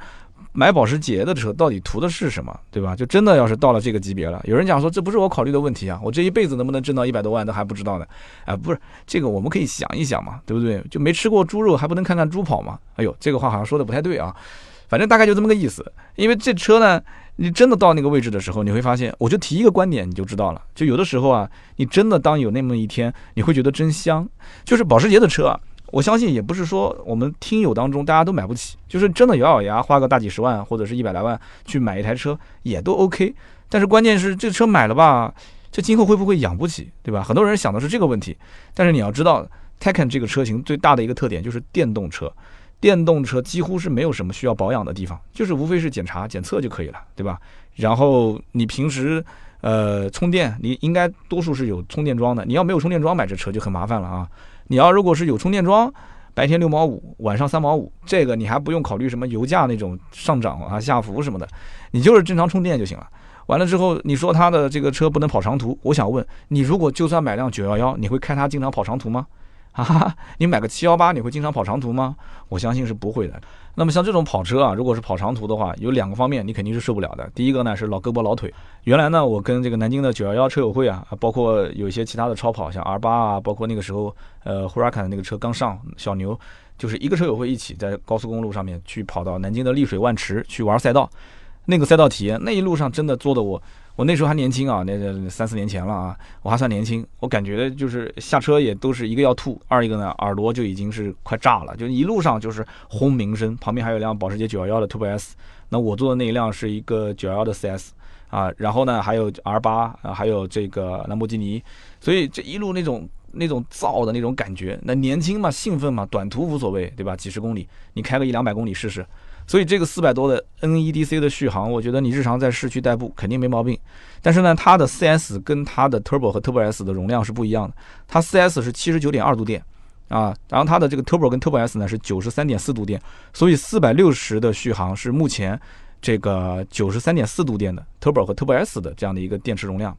买保时捷的车到底图的是什么，对吧？就真的要是到了这个级别了，有人讲说这不是我考虑的问题啊，我这一辈子能不能挣到一百多万都还不知道呢。啊，不是这个我们可以想一想嘛，对不对？就没吃过猪肉还不能看看猪跑吗？哎呦，这个话好像说的不太对啊。反正大概就这么个意思，因为这车呢，你真的到那个位置的时候，你会发现，我就提一个观点，你就知道了。就有的时候啊，你真的当有那么一天，你会觉得真香。就是保时捷的车啊，我相信也不是说我们听友当中大家都买不起，就是真的咬咬牙花个大几十万或者是一百来万去买一台车也都 OK。但是关键是这车买了吧，这今后会不会养不起，对吧？很多人想的是这个问题。但是你要知道，Taycan 这个车型最大的一个特点就是电动车。电动车几乎是没有什么需要保养的地方，就是无非是检查检测就可以了，对吧？然后你平时呃充电，你应该多数是有充电桩的。你要没有充电桩买这车就很麻烦了啊！你要如果是有充电桩，白天六毛五，晚上三毛五，这个你还不用考虑什么油价那种上涨啊下浮什么的，你就是正常充电就行了。完了之后，你说他的这个车不能跑长途，我想问你，如果就算买辆九幺幺，你会开它经常跑长途吗？哈哈，你买个七幺八，你会经常跑长途吗？我相信是不会的。那么像这种跑车啊，如果是跑长途的话，有两个方面你肯定是受不了的。第一个呢是老胳膊老腿。原来呢，我跟这个南京的九幺幺车友会啊，包括有一些其他的超跑，像 R 八啊，包括那个时候呃 Huracan 的那个车刚上，小牛，就是一个车友会一起在高速公路上面去跑到南京的丽水万池去玩赛道。那个赛道体验，那一路上真的坐的我。我那时候还年轻啊，那三四年前了啊，我还算年轻。我感觉就是下车也都是一个要吐，二一个呢耳朵就已经是快炸了，就一路上就是轰鸣声。旁边还有辆保时捷911的 Turbo S，那我坐的那一辆是一个911的 CS 啊，然后呢还有 R8 啊，还有这个兰博基尼，所以这一路那种那种燥的那种感觉，那年轻嘛，兴奋嘛，短途无所谓，对吧？几十公里，你开个一两百公里试试。所以这个四百多的 NEDC 的续航，我觉得你日常在市区代步肯定没毛病。但是呢，它的 CS 跟它的 Turbo 和 Turbo S 的容量是不一样的。它 CS 是七十九点二度电啊，然后它的这个 Turbo 跟 Turbo S 呢是九十三点四度电。所以四百六十的续航是目前这个九十三点四度电的 Turbo 和 Turbo S 的这样的一个电池容量。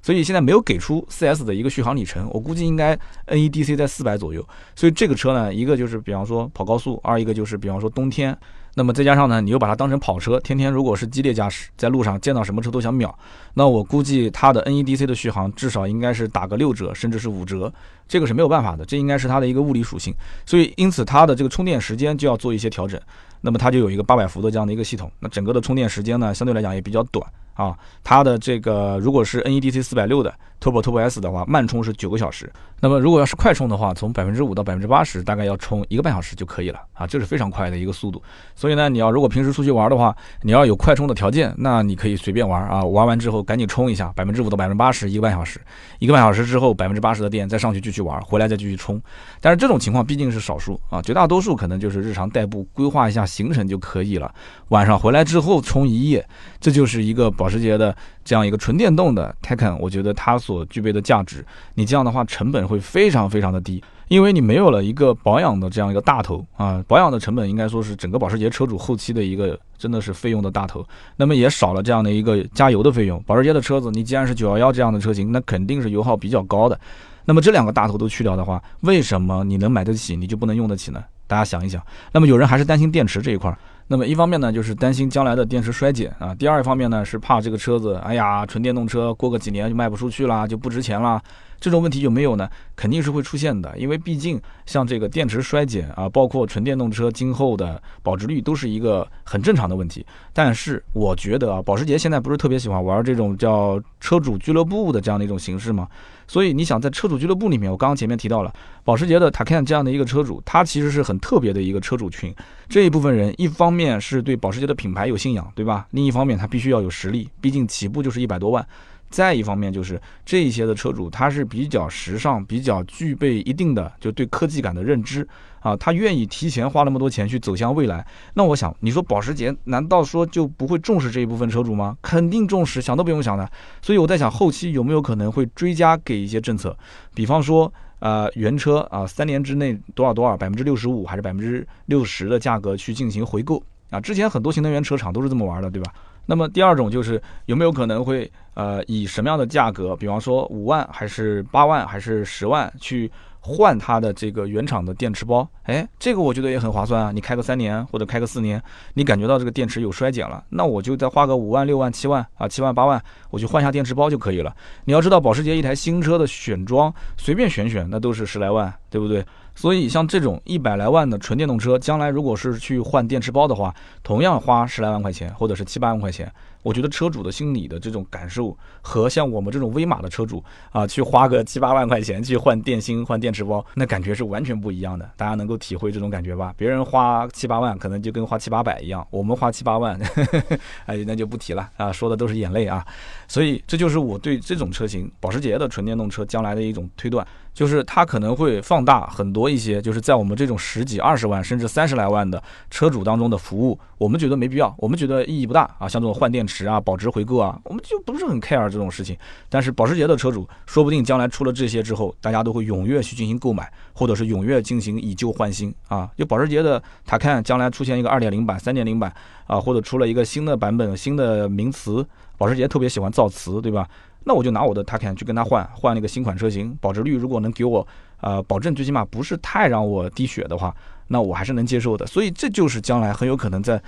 所以现在没有给出 CS 的一个续航里程，我估计应该 NEDC 在四百左右。所以这个车呢，一个就是比方说跑高速，二一个就是比方说冬天。那么再加上呢，你又把它当成跑车，天天如果是激烈驾驶，在路上见到什么车都想秒，那我估计它的 NEDC 的续航至少应该是打个六折，甚至是五折，这个是没有办法的，这应该是它的一个物理属性。所以因此它的这个充电时间就要做一些调整，那么它就有一个八百伏的这样的一个系统，那整个的充电时间呢，相对来讲也比较短。啊，它的这个如果是 NEDC 四百六的 Turbo Turbo S 的话，慢充是九个小时。那么如果要是快充的话，从百分之五到百分之八十，大概要充一个半小时就可以了啊，这是非常快的一个速度。所以呢，你要如果平时出去玩的话，你要有快充的条件，那你可以随便玩啊，玩完之后赶紧充一下，百分之五到百分之八十，一个半小时，一个半小时之后百分之八十的电再上去继续玩，回来再继续充。但是这种情况毕竟是少数啊，绝大多数可能就是日常代步规划一下行程就可以了，晚上回来之后充一夜，这就是一个保时捷的。这样一个纯电动的 t e c n 我觉得它所具备的价值，你这样的话成本会非常非常的低，因为你没有了一个保养的这样一个大头啊，保养的成本应该说是整个保时捷车主后期的一个真的是费用的大头，那么也少了这样的一个加油的费用。保时捷的车子，你既然是911这样的车型，那肯定是油耗比较高的，那么这两个大头都去掉的话，为什么你能买得起，你就不能用得起呢？大家想一想。那么有人还是担心电池这一块。那么一方面呢，就是担心将来的电池衰减啊；第二方面呢，是怕这个车子，哎呀，纯电动车过个几年就卖不出去啦，就不值钱啦。这种问题有没有呢？肯定是会出现的，因为毕竟像这个电池衰减啊，包括纯电动车今后的保值率都是一个很正常的问题。但是我觉得啊，保时捷现在不是特别喜欢玩这种叫车主俱乐部的这样的一种形式吗？所以你想在车主俱乐部里面，我刚刚前面提到了保时捷的 Taycan 这样的一个车主，他其实是很特别的一个车主群。这一部分人，一方面是对保时捷的品牌有信仰，对吧？另一方面他必须要有实力，毕竟起步就是一百多万。再一方面就是这一些的车主，他是比较时尚，比较具备一定的就对科技感的认知啊，他愿意提前花那么多钱去走向未来。那我想，你说保时捷难道说就不会重视这一部分车主吗？肯定重视，想都不用想的。所以我在想，后期有没有可能会追加给一些政策，比方说，呃，原车啊，三年之内多少多少百分之六十五还是百分之六十的价格去进行回购啊？之前很多新能源车厂都是这么玩的，对吧？那么第二种就是有没有可能会呃以什么样的价格，比方说五万还是八万还是十万去换它的这个原厂的电池包？哎，这个我觉得也很划算啊！你开个三年或者开个四年，你感觉到这个电池有衰减了，那我就再花个五万六万七万啊七万八万，我去换下电池包就可以了。你要知道保时捷一台新车的选装随便选选那都是十来万。对不对？所以像这种一百来万的纯电动车，将来如果是去换电池包的话，同样花十来万块钱，或者是七八万块钱。我觉得车主的心理的这种感受和像我们这种威马的车主啊，去花个七八万块钱去换电芯、换电池包，那感觉是完全不一样的。大家能够体会这种感觉吧？别人花七八万可能就跟花七八百一样，我们花七八万，*laughs* 哎，那就不提了啊，说的都是眼泪啊。所以这就是我对这种车型保时捷的纯电动车将来的一种推断。就是它可能会放大很多一些，就是在我们这种十几、二十万甚至三十来万的车主当中的服务，我们觉得没必要，我们觉得意义不大啊。像这种换电池啊、保值回购啊，我们就不是很 care 这种事情。但是保时捷的车主，说不定将来出了这些之后，大家都会踊跃去进行购买，或者是踊跃进行以旧换新啊。就保时捷的，他看将来出现一个二点零版、三点零版啊，或者出了一个新的版本、新的名词，保时捷特别喜欢造词，对吧？那我就拿我的 Taycan 去跟他换换那个新款车型，保值率如果能给我呃保证，最起码不是太让我滴血的话，那我还是能接受的。所以这就是将来很有可能在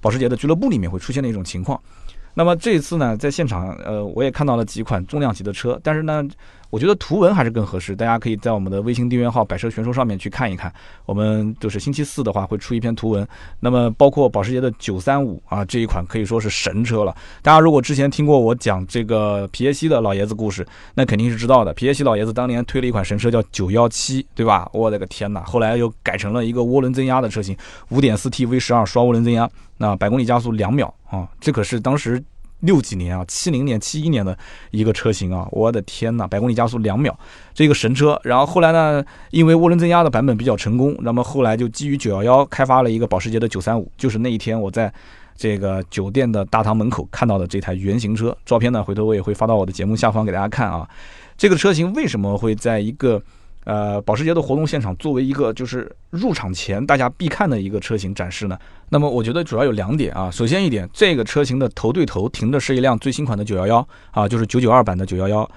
保时捷的俱乐部里面会出现的一种情况。那么这一次呢，在现场呃我也看到了几款重量级的车，但是呢。我觉得图文还是更合适，大家可以在我们的微信订阅号“百车全说”上面去看一看。我们就是星期四的话会出一篇图文，那么包括保时捷的九三五啊这一款可以说是神车了。大家如果之前听过我讲这个皮耶希的老爷子故事，那肯定是知道的。皮耶希老爷子当年推了一款神车叫九幺七，对吧？我的个天哪！后来又改成了一个涡轮增压的车型，五点四 T V 十二双涡轮增压，那百公里加速两秒啊，这可是当时。六几年啊，七零年、七一年的一个车型啊，我的天呐，百公里加速两秒，这个神车。然后后来呢，因为涡轮增压的版本比较成功，那么后来就基于九幺幺开发了一个保时捷的九三五，就是那一天我在这个酒店的大堂门口看到的这台原型车。照片呢，回头我也会发到我的节目下方给大家看啊。这个车型为什么会在一个？呃，保时捷的活动现场作为一个就是入场前大家必看的一个车型展示呢，那么我觉得主要有两点啊。首先一点，这个车型的头对头停的是一辆最新款的911啊，就是992版的911。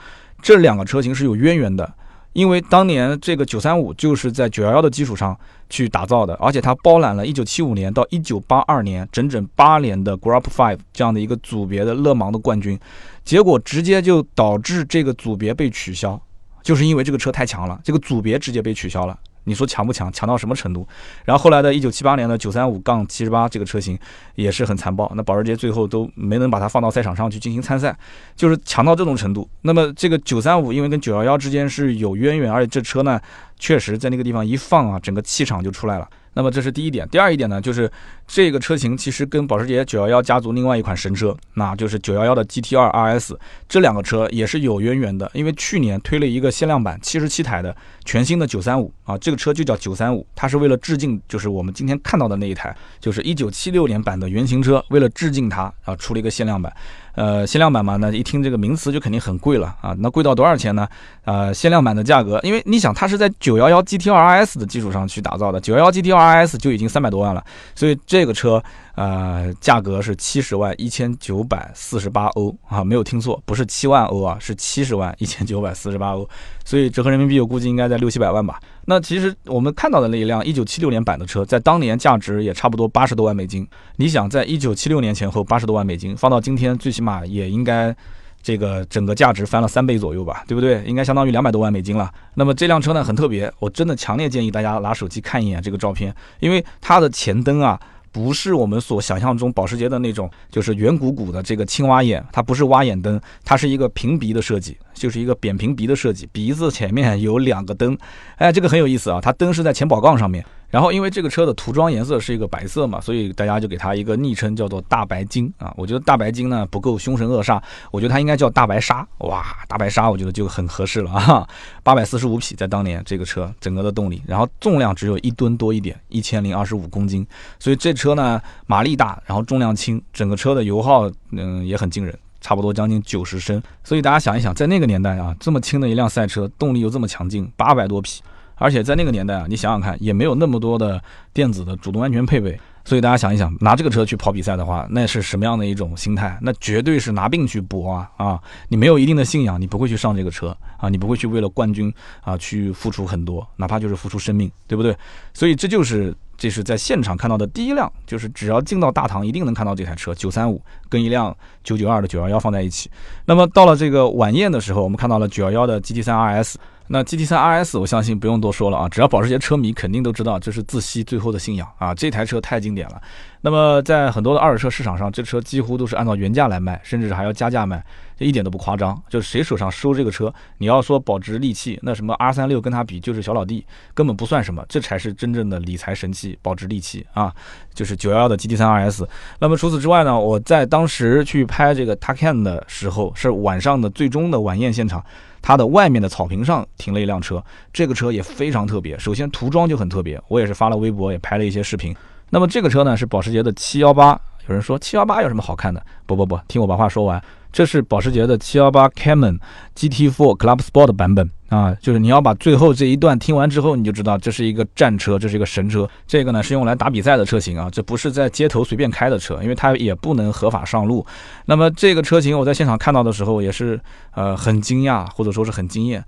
这两个车型是有渊源的，因为当年这个935就是在911的基础上去打造的，而且它包揽了1975年到1982年整整八年的 Group Five 这样的一个组别的勒芒的冠军，结果直接就导致这个组别被取消。就是因为这个车太强了，这个组别直接被取消了。你说强不强？强到什么程度？然后后来的一九七八年的九三五杠七十八这个车型也是很残暴，那保时捷最后都没能把它放到赛场上去进行参赛，就是强到这种程度。那么这个九三五因为跟九幺幺之间是有渊源，而且这车呢确实在那个地方一放啊，整个气场就出来了。那么这是第一点，第二一点呢，就是这个车型其实跟保时捷911家族另外一款神车，那就是911的 GT2 RS，这两个车也是有渊源的，因为去年推了一个限量版七十七台的全新的935啊，这个车就叫935，它是为了致敬，就是我们今天看到的那一台，就是1976年版的原型车，为了致敬它啊，出了一个限量版。呃，限量版嘛，那一听这个名词就肯定很贵了啊。那贵到多少钱呢？呃，限量版的价格，因为你想它是在九幺幺 GT2 RS 的基础上去打造的九幺幺 GT2 RS 就已经三百多万了，所以这个车。呃，价格是七十万一千九百四十八欧啊，没有听错，不是七万欧啊，是七十万一千九百四十八欧，所以折合人民币我估计应该在六七百万吧。那其实我们看到的那一辆一九七六年版的车，在当年价值也差不多八十多万美金。你想，在一九七六年前后八十多万美金，放到今天最起码也应该这个整个价值翻了三倍左右吧，对不对？应该相当于两百多万美金了。那么这辆车呢很特别，我真的强烈建议大家拿手机看一眼这个照片，因为它的前灯啊。不是我们所想象中保时捷的那种，就是圆鼓鼓的这个青蛙眼，它不是蛙眼灯，它是一个平鼻的设计，就是一个扁平鼻的设计，鼻子前面有两个灯，哎，这个很有意思啊，它灯是在前保杠上面。然后，因为这个车的涂装颜色是一个白色嘛，所以大家就给它一个昵称叫做“大白鲸”啊。我觉得“大白鲸”呢不够凶神恶煞，我觉得它应该叫“大白鲨”。哇，大白鲨，我觉得就很合适了啊。*laughs* 八百四十五匹，在当年这个车整个的动力，然后重量只有一吨多一点，一千零二十五公斤。所以这车呢，马力大，然后重量轻，整个车的油耗嗯也很惊人，差不多将近九十升。所以大家想一想，在那个年代啊，这么轻的一辆赛车，动力又这么强劲，八百多匹。而且在那个年代啊，你想想看，也没有那么多的电子的主动安全配备，所以大家想一想，拿这个车去跑比赛的话，那是什么样的一种心态？那绝对是拿命去搏啊！啊，你没有一定的信仰，你不会去上这个车啊，你不会去为了冠军啊去付出很多，哪怕就是付出生命，对不对？所以这就是这是在现场看到的第一辆，就是只要进到大堂，一定能看到这台车九三五跟一辆九九二的九幺幺放在一起。那么到了这个晚宴的时候，我们看到了九幺幺的 GT 三 RS。那 GT3 RS 我相信不用多说了啊，只要保时捷车迷肯定都知道这是自吸最后的信仰啊，这台车太经典了。那么在很多的二手车市场上，这车几乎都是按照原价来卖，甚至还要加价卖，这一点都不夸张。就是谁手上收这个车，你要说保值利器，那什么 R36 跟它比就是小老弟，根本不算什么，这才是真正的理财神器，保值利器啊，就是911的 GT3 RS。那么除此之外呢，我在当时去拍这个 Taycan 的时候，是晚上的最终的晚宴现场。它的外面的草坪上停了一辆车，这个车也非常特别。首先涂装就很特别，我也是发了微博，也拍了一些视频。那么这个车呢是保时捷的七幺八有人说七幺八有什么好看的？不不不，听我把话说完。这是保时捷的718 Cayman GT4 Club Sport 版本啊，就是你要把最后这一段听完之后，你就知道这是一个战车，这是一个神车。这个呢是用来打比赛的车型啊，这不是在街头随便开的车，因为它也不能合法上路。那么这个车型我在现场看到的时候也是呃很惊讶，或者说是很惊艳。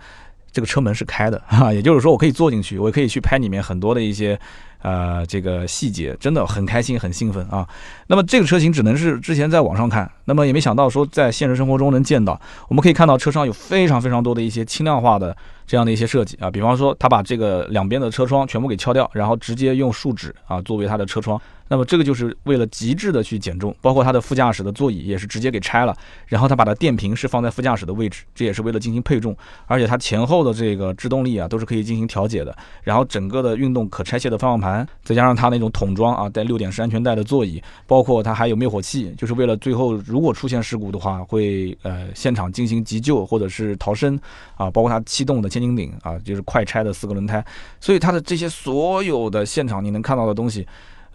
这个车门是开的 *laughs* 哈，也就是说我可以坐进去，我也可以去拍里面很多的一些。呃，这个细节真的很开心，很兴奋啊。那么这个车型只能是之前在网上看，那么也没想到说在现实生活中能见到。我们可以看到车上有非常非常多的一些轻量化的这样的一些设计啊，比方说他把这个两边的车窗全部给敲掉，然后直接用树脂啊作为它的车窗。那么这个就是为了极致的去减重，包括它的副驾驶的座椅也是直接给拆了，然后它把它电瓶是放在副驾驶的位置，这也是为了进行配重，而且它前后的这个制动力啊都是可以进行调节的，然后整个的运动可拆卸的方向盘，再加上它那种桶装啊带六点式安全带的座椅，包括它还有灭火器，就是为了最后如果出现事故的话会呃现场进行急救或者是逃生啊，包括它气动的千斤顶啊就是快拆的四个轮胎，所以它的这些所有的现场你能看到的东西。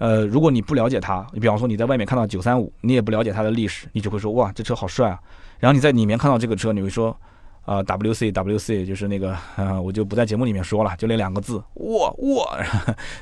呃，如果你不了解它，你比方说你在外面看到九三五，你也不了解它的历史，你只会说哇，这车好帅啊。然后你在里面看到这个车，你会说，啊，W C W C，就是那个，呃，我就不在节目里面说了，就那两个字，哇哇，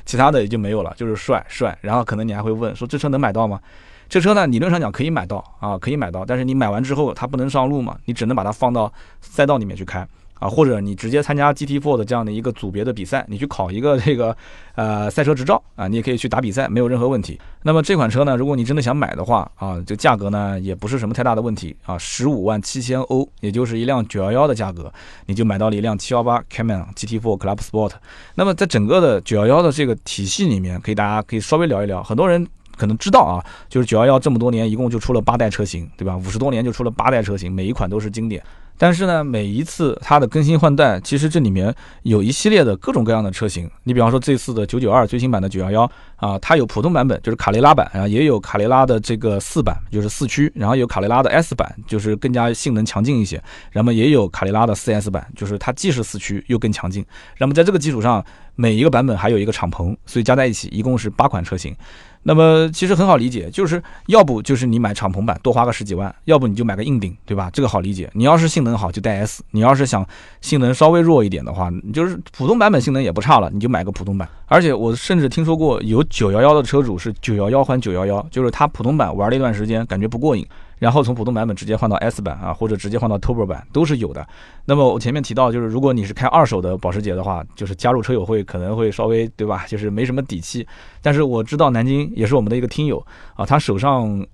其他的也就没有了，就是帅帅。然后可能你还会问说，这车能买到吗？这车呢，理论上讲可以买到啊，可以买到，但是你买完之后它不能上路嘛，你只能把它放到赛道里面去开。啊，或者你直接参加 GT4 的这样的一个组别的比赛，你去考一个这个呃赛车执照啊，你也可以去打比赛，没有任何问题。那么这款车呢，如果你真的想买的话啊，这价格呢也不是什么太大的问题啊，十五万七千欧，也就是一辆911的价格，你就买到了一辆718 Cayman GT4 Club Sport。那么在整个的911的这个体系里面，可以大家可以稍微聊一聊，很多人可能知道啊，就是911这么多年一共就出了八代车型，对吧？五十多年就出了八代车型，每一款都是经典。但是呢，每一次它的更新换代，其实这里面有一系列的各种各样的车型。你比方说这次的九九二最新版的九幺幺啊，它有普通版本，就是卡雷拉版然后，也有卡雷拉的这个四版，就是四驱，然后有卡雷拉的 S 版，就是更加性能强劲一些。然后也有卡雷拉的四 S 版，就是它既是四驱又更强劲。那么在这个基础上，每一个版本还有一个敞篷，所以加在一起一共是八款车型。那么其实很好理解，就是要不就是你买敞篷版多花个十几万，要不你就买个硬顶，对吧？这个好理解。你要是性能好就带 S，你要是想性能稍微弱一点的话，你就是普通版本性能也不差了，你就买个普通版。而且我甚至听说过有911的车主是911换911，，就是他普通版玩了一段时间感觉不过瘾。然后从普通版本直接换到 S 版啊，或者直接换到 Turbo 版都是有的。那么我前面提到，就是如果你是开二手的保时捷的话，就是加入车友会可能会稍微对吧，就是没什么底气。但是我知道南京也是我们的一个听友啊，他手上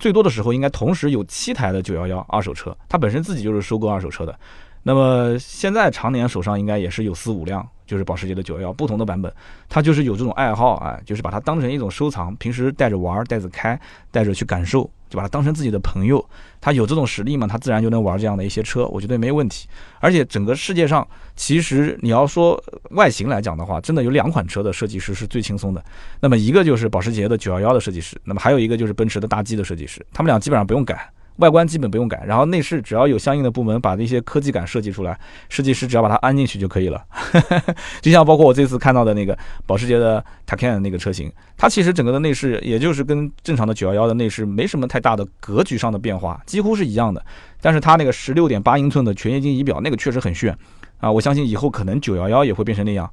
最多的时候应该同时有七台的911二手车，他本身自己就是收购二手车的。那么现在常年手上应该也是有四五辆。就是保时捷的911不同的版本，他就是有这种爱好啊，就是把它当成一种收藏，平时带着玩，带着开，带着去感受，就把它当成自己的朋友。他有这种实力嘛，他自然就能玩这样的一些车，我觉得没问题。而且整个世界上，其实你要说外形来讲的话，真的有两款车的设计师是最轻松的。那么一个就是保时捷的911的设计师，那么还有一个就是奔驰的大 G 的设计师，他们俩基本上不用改。外观基本不用改，然后内饰只要有相应的部门把那些科技感设计出来，设计师只要把它安进去就可以了。*laughs* 就像包括我这次看到的那个保时捷的 Taycan 那个车型，它其实整个的内饰也就是跟正常的911的内饰没什么太大的格局上的变化，几乎是一样的。但是它那个16.8英寸的全液晶仪表那个确实很炫啊！我相信以后可能911也会变成那样。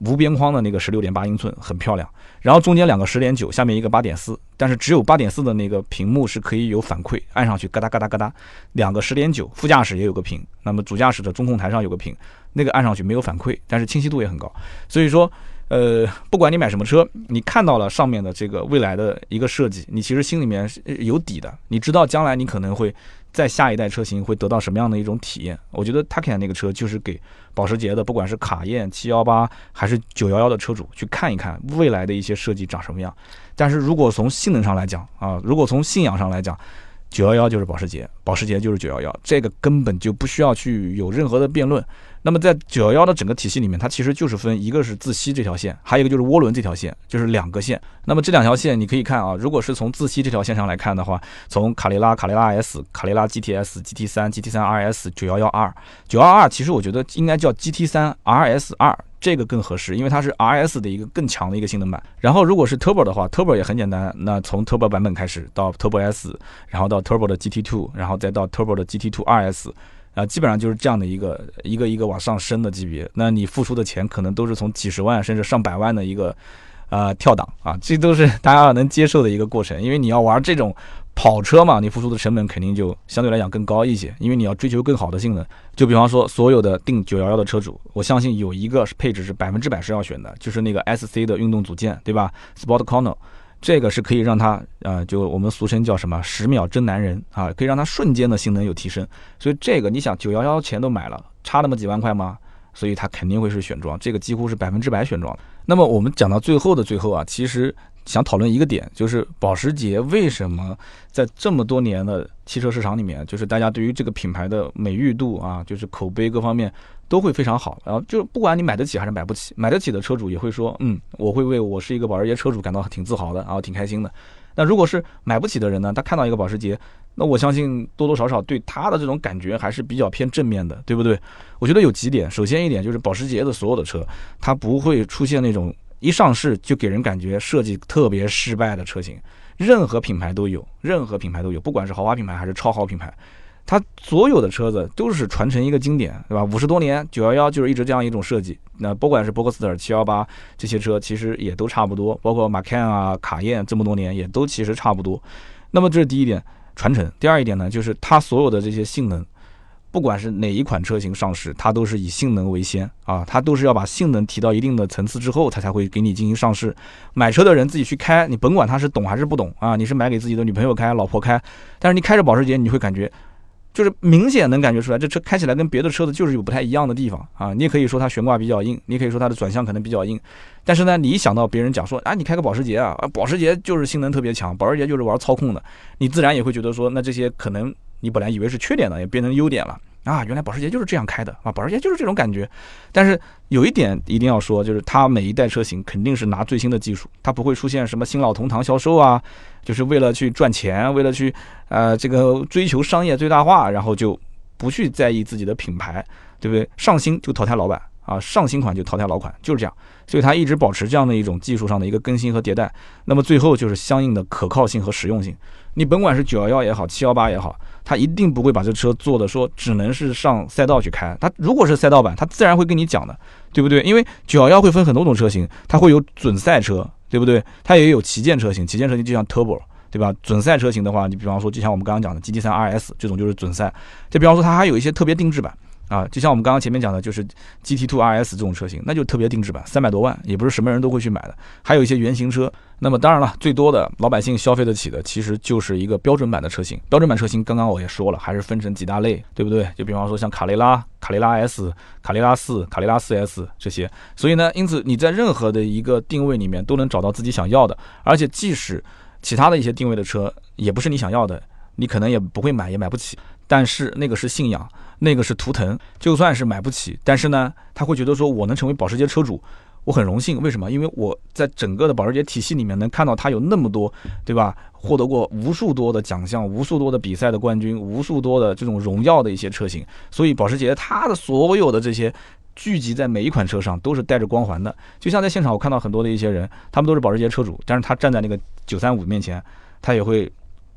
无边框的那个十六点八英寸很漂亮，然后中间两个十点九，下面一个八点四，但是只有八点四的那个屏幕是可以有反馈，按上去嘎哒嘎哒嘎哒，两个十点九，副驾驶也有个屏，那么主驾驶的中控台上有个屏，那个按上去没有反馈，但是清晰度也很高，所以说，呃，不管你买什么车，你看到了上面的这个未来的一个设计，你其实心里面是有底的，你知道将来你可能会在下一代车型会得到什么样的一种体验。我觉得 Taycan 那个车就是给保时捷的，不管是卡宴、七幺八还是九幺幺的车主去看一看未来的一些设计长什么样。但是如果从性能上来讲啊，如果从信仰上来讲，九幺幺就是保时捷，保时捷就是九幺幺，这个根本就不需要去有任何的辩论。那么在九幺幺的整个体系里面，它其实就是分一个是自吸这条线，还有一个就是涡轮这条线，就是两个线。那么这两条线你可以看啊，如果是从自吸这条线上来看的话，从卡雷拉、卡雷拉 S、卡雷拉 GTS、GT 三、GT 三 RS、九幺幺 R、九幺二，其实我觉得应该叫 GT 三 RS 二，这个更合适，因为它是 RS 的一个更强的一个性能版。然后如果是 Turbo 的话，Turbo 也很简单，那从 Turbo 版本开始到 Turbo S，然后到 Turbo 的 GT Two，然后再到 Turbo 的 GT Two RS。啊，基本上就是这样的一个一个一个往上升的级别，那你付出的钱可能都是从几十万甚至上百万的一个呃跳档啊，这都是大家能接受的一个过程。因为你要玩这种跑车嘛，你付出的成本肯定就相对来讲更高一些，因为你要追求更好的性能。就比方说，所有的订九幺幺的车主，我相信有一个配置是百分之百是要选的，就是那个 SC 的运动组件，对吧？Sport Corner。这个是可以让它啊，就我们俗称叫什么“十秒真男人”啊，可以让它瞬间的性能有提升。所以这个你想，九幺幺钱都买了，差那么几万块吗？所以它肯定会是选装，这个几乎是百分之百选装。那么我们讲到最后的最后啊，其实想讨论一个点，就是保时捷为什么在这么多年的汽车市场里面，就是大家对于这个品牌的美誉度啊，就是口碑各方面。都会非常好，然后就不管你买得起还是买不起，买得起的车主也会说，嗯，我会为我是一个保时捷车主感到挺自豪的，然后挺开心的。那如果是买不起的人呢，他看到一个保时捷，那我相信多多少少对他的这种感觉还是比较偏正面的，对不对？我觉得有几点，首先一点就是保时捷的所有的车，它不会出现那种一上市就给人感觉设计特别失败的车型，任何品牌都有，任何品牌都有，不管是豪华品牌还是超豪品牌。它所有的车子都是传承一个经典，对吧？五十多年，九幺幺就是一直这样一种设计。那不管是博克斯特、七幺八这些车，其实也都差不多。包括马 can 啊、卡宴这么多年，也都其实差不多。那么这是第一点传承。第二一点呢，就是它所有的这些性能，不管是哪一款车型上市，它都是以性能为先啊，它都是要把性能提到一定的层次之后，它才会给你进行上市。买车的人自己去开，你甭管他是懂还是不懂啊，你是买给自己的女朋友开、老婆开，但是你开着保时捷，你会感觉。就是明显能感觉出来，这车开起来跟别的车子就是有不太一样的地方啊！你也可以说它悬挂比较硬，你可以说它的转向可能比较硬，但是呢，你一想到别人讲说啊，你开个保时捷啊，啊，保时捷就是性能特别强，保时捷就是玩操控的，你自然也会觉得说，那这些可能你本来以为是缺点的，也变成优点了。啊，原来保时捷就是这样开的啊！保时捷就是这种感觉，但是有一点一定要说，就是它每一代车型肯定是拿最新的技术，它不会出现什么新老同堂销售啊，就是为了去赚钱，为了去呃这个追求商业最大化，然后就不去在意自己的品牌，对不对？上新就淘汰老板啊，上新款就淘汰老款，就是这样。所以它一直保持这样的一种技术上的一个更新和迭代，那么最后就是相应的可靠性和实用性。你甭管是九幺幺也好，七幺八也好。他一定不会把这车做的说只能是上赛道去开。他如果是赛道版，他自然会跟你讲的，对不对？因为九幺幺会分很多种车型，它会有准赛车，对不对？它也有旗舰车型，旗舰车型就像 Turbo，对吧？准赛车型的话，你比方说就像我们刚刚讲的 GT3 RS 这种就是准赛。就比方说它还有一些特别定制版。啊，就像我们刚刚前面讲的，就是 GT2 RS 这种车型，那就特别定制版，三百多万，也不是什么人都会去买的。还有一些原型车，那么当然了，最多的老百姓消费得起的，其实就是一个标准版的车型。标准版车型，刚刚我也说了，还是分成几大类，对不对？就比方说像卡雷拉、卡雷拉 S、卡雷拉四、卡雷拉四 S 这些。所以呢，因此你在任何的一个定位里面都能找到自己想要的，而且即使其他的一些定位的车也不是你想要的，你可能也不会买，也买不起。但是那个是信仰，那个是图腾，就算是买不起，但是呢，他会觉得说我能成为保时捷车主，我很荣幸。为什么？因为我在整个的保时捷体系里面能看到他有那么多，对吧？获得过无数多的奖项，无数多的比赛的冠军，无数多的这种荣耀的一些车型。所以保时捷它的所有的这些聚集在每一款车上都是带着光环的。就像在现场我看到很多的一些人，他们都是保时捷车主，但是他站在那个九三五面前，他也会。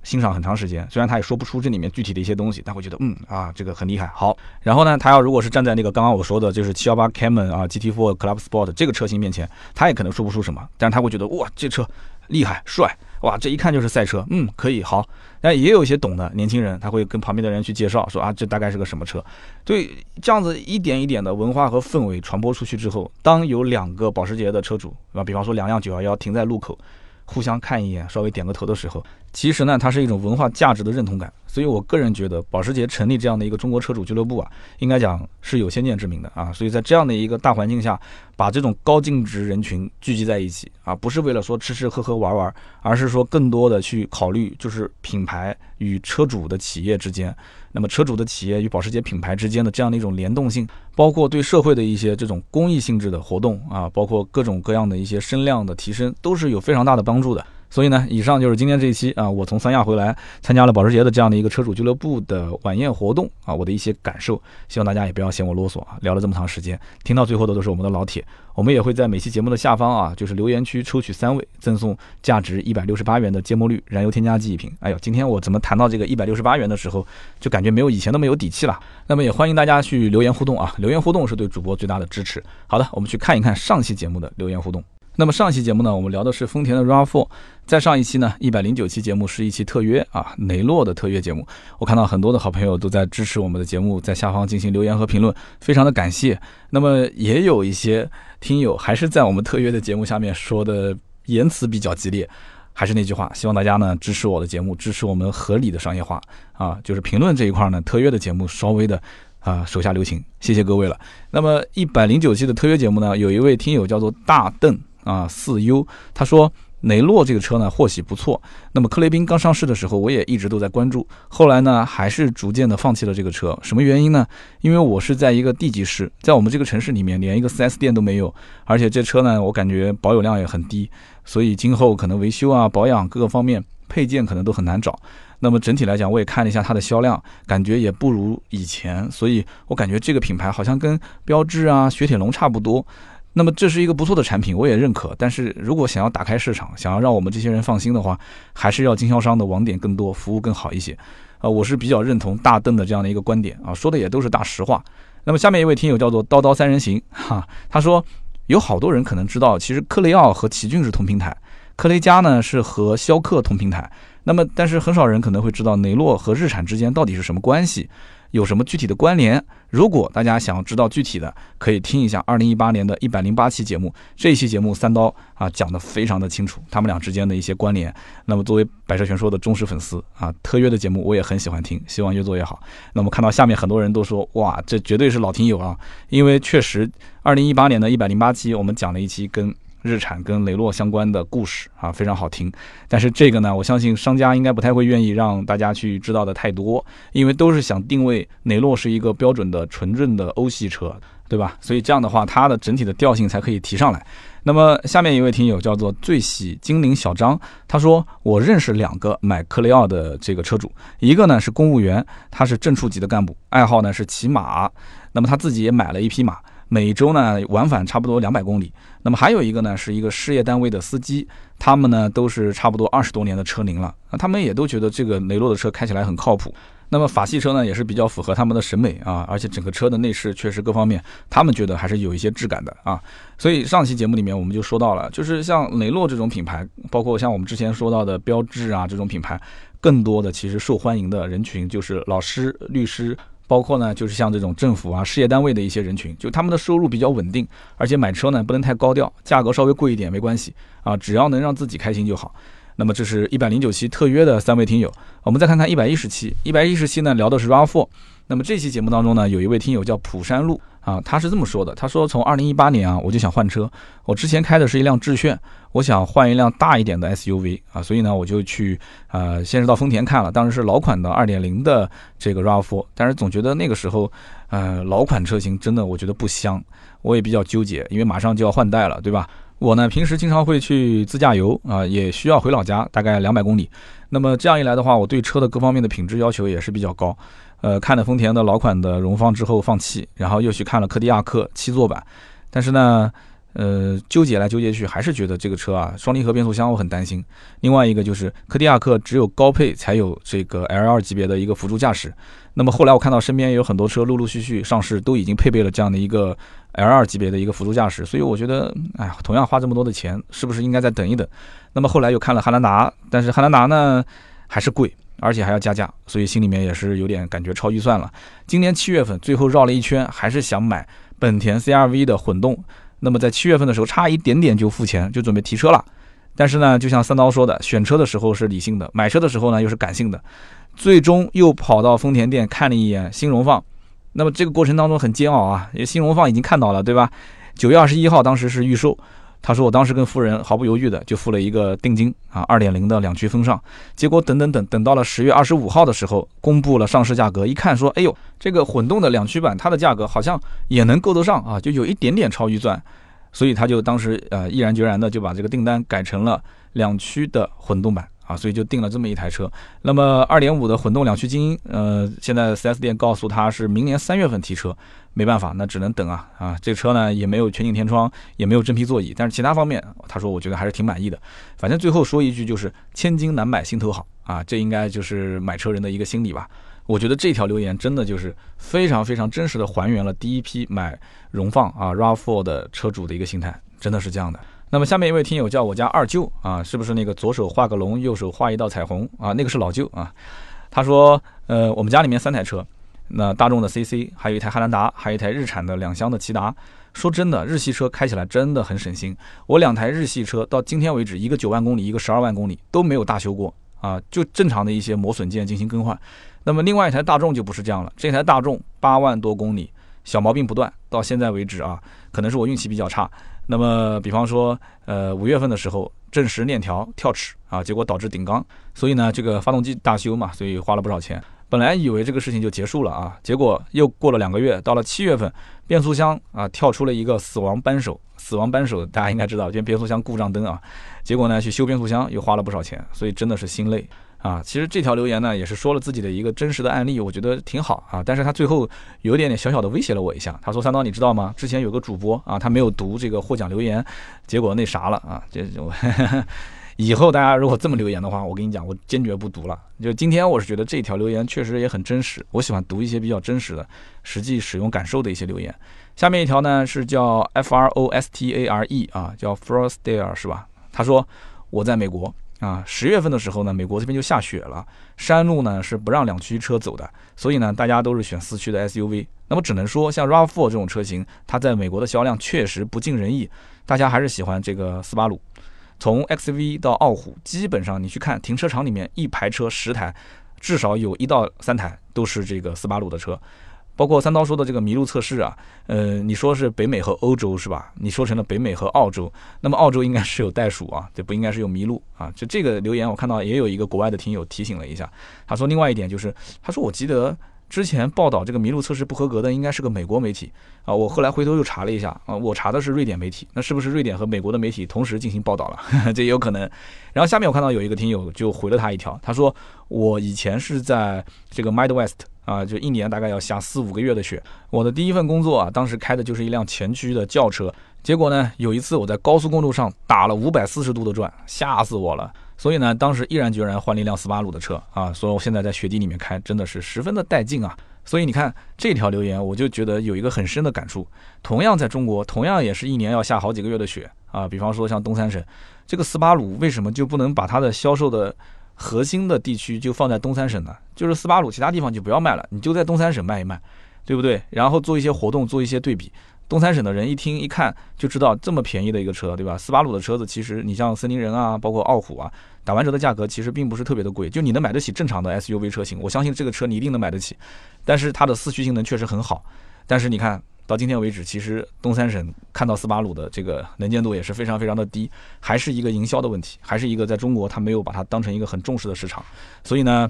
欣赏很长时间，虽然他也说不出这里面具体的一些东西，他会觉得嗯啊这个很厉害。好，然后呢，他要如果是站在那个刚刚我说的就是七幺八 Cayman 啊 GT4 Club Sport 这个车型面前，他也可能说不出什么，但是他会觉得哇这车厉害帅，哇，这一看就是赛车，嗯，可以好。但也有一些懂的年轻人，他会跟旁边的人去介绍，说啊，这大概是个什么车。对，这样子一点一点的文化和氛围传播出去之后，当有两个保时捷的车主，啊，比方说两辆911停在路口。互相看一眼，稍微点个头的时候，其实呢，它是一种文化价值的认同感。所以我个人觉得，保时捷成立这样的一个中国车主俱乐部啊，应该讲是有先见之明的啊。所以在这样的一个大环境下，把这种高净值人群聚集在一起啊，不是为了说吃吃喝喝玩玩，而是说更多的去考虑，就是品牌与车主的企业之间。那么车主的企业与保时捷品牌之间的这样的一种联动性，包括对社会的一些这种公益性质的活动啊，包括各种各样的一些声量的提升，都是有非常大的帮助的。所以呢，以上就是今天这一期啊，我从三亚回来参加了保时捷的这样的一个车主俱乐部的晚宴活动啊，我的一些感受，希望大家也不要嫌我啰嗦啊，聊了这么长时间，听到最后的都是我们的老铁，我们也会在每期节目的下方啊，就是留言区抽取三位，赠送价值一百六十八元的芥末绿燃油添加剂一瓶。哎呦，今天我怎么谈到这个一百六十八元的时候，就感觉没有以前那么有底气了。那么也欢迎大家去留言互动啊，留言互动是对主播最大的支持。好的，我们去看一看上期节目的留言互动。那么上期节目呢，我们聊的是丰田的 RAV4。再上一期呢，一百零九期节目是一期特约啊，雷诺的特约节目。我看到很多的好朋友都在支持我们的节目，在下方进行留言和评论，非常的感谢。那么也有一些听友还是在我们特约的节目下面说的言辞比较激烈。还是那句话，希望大家呢支持我的节目，支持我们合理的商业化啊。就是评论这一块呢，特约的节目稍微的啊手下留情，谢谢各位了。那么一百零九期的特约节目呢，有一位听友叫做大邓啊四 U，他说。雷诺这个车呢，或许不错。那么克雷宾刚上市的时候，我也一直都在关注。后来呢，还是逐渐的放弃了这个车。什么原因呢？因为我是在一个地级市，在我们这个城市里面，连一个 4S 店都没有。而且这车呢，我感觉保有量也很低，所以今后可能维修啊、保养各个方面配件可能都很难找。那么整体来讲，我也看了一下它的销量，感觉也不如以前。所以我感觉这个品牌好像跟标致啊、雪铁龙差不多。那么这是一个不错的产品，我也认可。但是如果想要打开市场，想要让我们这些人放心的话，还是要经销商的网点更多，服务更好一些。啊，我是比较认同大邓的这样的一个观点啊，说的也都是大实话。那么下面一位听友叫做刀刀三人行哈，他说有好多人可能知道，其实克雷奥和奇骏是同平台，克雷嘉呢是和逍客同平台。那么但是很少人可能会知道雷诺和日产之间到底是什么关系。有什么具体的关联？如果大家想要知道具体的，可以听一下二零一八年的一百零八期节目。这一期节目三刀啊讲的非常的清楚，他们俩之间的一些关联。那么作为百车全说的忠实粉丝啊，特约的节目我也很喜欢听，希望越做越好。那么看到下面很多人都说哇，这绝对是老听友啊，因为确实二零一八年的一百零八期我们讲了一期跟。日产跟雷诺相关的故事啊，非常好听。但是这个呢，我相信商家应该不太会愿意让大家去知道的太多，因为都是想定位雷诺是一个标准的纯正的欧系车，对吧？所以这样的话，它的整体的调性才可以提上来。那么下面一位听友叫做最喜精灵小张，他说我认识两个买克雷奥的这个车主，一个呢是公务员，他是正处级的干部，爱好呢是骑马，那么他自己也买了一匹马。每周呢往返差不多两百公里，那么还有一个呢是一个事业单位的司机，他们呢都是差不多二十多年的车龄了，那他们也都觉得这个雷诺的车开起来很靠谱。那么法系车呢也是比较符合他们的审美啊，而且整个车的内饰确实各方面，他们觉得还是有一些质感的啊。所以上期节目里面我们就说到了，就是像雷诺这种品牌，包括像我们之前说到的标致啊这种品牌，更多的其实受欢迎的人群就是老师、律师。包括呢，就是像这种政府啊、事业单位的一些人群，就他们的收入比较稳定，而且买车呢不能太高调，价格稍微贵一点没关系啊，只要能让自己开心就好。那么这是一百零九期特约的三位听友，我们再看看一百一十期，一百一十期呢聊的是 RAV4。那么这期节目当中呢，有一位听友叫蒲山路啊，他是这么说的，他说从二零一八年啊，我就想换车，我之前开的是一辆致炫。我想换一辆大一点的 SUV 啊，所以呢，我就去呃，先是到丰田看了，当时是老款的2.0的这个 RAV4，但是总觉得那个时候，呃，老款车型真的我觉得不香，我也比较纠结，因为马上就要换代了，对吧？我呢平时经常会去自驾游啊，也需要回老家，大概两百公里。那么这样一来的话，我对车的各方面的品质要求也是比较高。呃，看了丰田的老款的荣放之后放弃，然后又去看了柯迪亚克七座版，但是呢。呃，纠结来纠结去，还是觉得这个车啊，双离合变速箱我很担心。另外一个就是柯迪亚克只有高配才有这个 L2 级别的一个辅助驾驶。那么后来我看到身边有很多车陆陆续续上市，都已经配备了这样的一个 L2 级别的一个辅助驾驶。所以我觉得，哎呀，同样花这么多的钱，是不是应该再等一等？那么后来又看了汉兰达，但是汉兰达呢还是贵，而且还要加价，所以心里面也是有点感觉超预算了。今年七月份最后绕了一圈，还是想买本田 CRV 的混动。那么在七月份的时候，差一点点就付钱，就准备提车了。但是呢，就像三刀说的，选车的时候是理性的，买车的时候呢又是感性的。最终又跑到丰田店看了一眼新荣放。那么这个过程当中很煎熬啊，因为新荣放已经看到了，对吧？九月二十一号当时是预售。他说：“我当时跟夫人毫不犹豫的就付了一个定金啊，二点零的两驱风尚。结果等等等等到了十月二十五号的时候，公布了上市价格。一看说，哎呦，这个混动的两驱版它的价格好像也能够得上啊，就有一点点超预算。所以他就当时呃毅然决然的就把这个订单改成了两驱的混动版。”啊，所以就定了这么一台车。那么二点五的混动两驱精英，呃，现在 4S 店告诉他是明年三月份提车，没办法，那只能等啊啊。这车呢也没有全景天窗，也没有真皮座椅，但是其他方面，他说我觉得还是挺满意的。反正最后说一句就是千金难买心头好啊，这应该就是买车人的一个心理吧。我觉得这条留言真的就是非常非常真实的还原了第一批买荣放啊 RAV4 的车主的一个心态，真的是这样的。那么下面一位听友叫我家二舅啊，是不是那个左手画个龙，右手画一道彩虹啊？那个是老舅啊。他说，呃，我们家里面三台车，那大众的 CC，还有一台汉兰达，还有一台日产的两厢的骐达。说真的，日系车开起来真的很省心。我两台日系车到今天为止，一个九万公里，一个十二万公里都没有大修过啊，就正常的一些磨损件进行更换。那么另外一台大众就不是这样了，这台大众八万多公里，小毛病不断，到现在为止啊，可能是我运气比较差。那么，比方说，呃，五月份的时候，正时链条跳齿啊，结果导致顶缸，所以呢，这个发动机大修嘛，所以花了不少钱。本来以为这个事情就结束了啊，结果又过了两个月，到了七月份，变速箱啊跳出了一个死亡扳手，死亡扳手大家应该知道，就变速箱故障灯啊，结果呢去修变速箱又花了不少钱，所以真的是心累。啊，其实这条留言呢，也是说了自己的一个真实的案例，我觉得挺好啊。但是他最后有点点小小的威胁了我一下，他说：“三刀，你知道吗？之前有个主播啊，他没有读这个获奖留言，结果那啥了啊。这就 *laughs* 以后大家如果这么留言的话，我跟你讲，我坚决不读了。就今天我是觉得这条留言确实也很真实，我喜欢读一些比较真实的、实际使用感受的一些留言。下面一条呢是叫 F R O S T A R E 啊，叫 Frostare 是吧？他说我在美国。啊，十月份的时候呢，美国这边就下雪了，山路呢是不让两驱车走的，所以呢，大家都是选四驱的 SUV。那么只能说，像 RAV4 这种车型，它在美国的销量确实不尽人意，大家还是喜欢这个斯巴鲁。从 XV 到傲虎，基本上你去看停车场里面一排车十台，至少有一到三台都是这个斯巴鲁的车。包括三刀说的这个麋鹿测试啊，呃，你说是北美和欧洲是吧？你说成了北美和澳洲，那么澳洲应该是有袋鼠啊，*laughs* 这不应该是有麋鹿啊？就这个留言我看到也有一个国外的听友提醒了一下，他说另外一点就是，他说我记得之前报道这个麋鹿测试不合格的应该是个美国媒体啊，我后来回头又查了一下啊，我查的是瑞典媒体，那是不是瑞典和美国的媒体同时进行报道了？*laughs* 这也有可能。然后下面我看到有一个听友就回了他一条，他说我以前是在这个 Midwest。啊，就一年大概要下四五个月的雪。我的第一份工作啊，当时开的就是一辆前驱的轿车。结果呢，有一次我在高速公路上打了五百四十度的转，吓死我了。所以呢，当时毅然决然换了一辆斯巴鲁的车啊。所以我现在在雪地里面开，真的是十分的带劲啊。所以你看这条留言，我就觉得有一个很深的感触。同样在中国，同样也是一年要下好几个月的雪啊。比方说像东三省，这个斯巴鲁为什么就不能把它的销售的？核心的地区就放在东三省呢，就是斯巴鲁，其他地方就不要卖了，你就在东三省卖一卖，对不对？然后做一些活动，做一些对比。东三省的人一听一看就知道这么便宜的一个车，对吧？斯巴鲁的车子其实你像森林人啊，包括傲虎啊，打完折的价格其实并不是特别的贵，就你能买得起正常的 SUV 车型，我相信这个车你一定能买得起。但是它的四驱性能确实很好，但是你看。到今天为止，其实东三省看到斯巴鲁的这个能见度也是非常非常的低，还是一个营销的问题，还是一个在中国它没有把它当成一个很重视的市场。所以呢，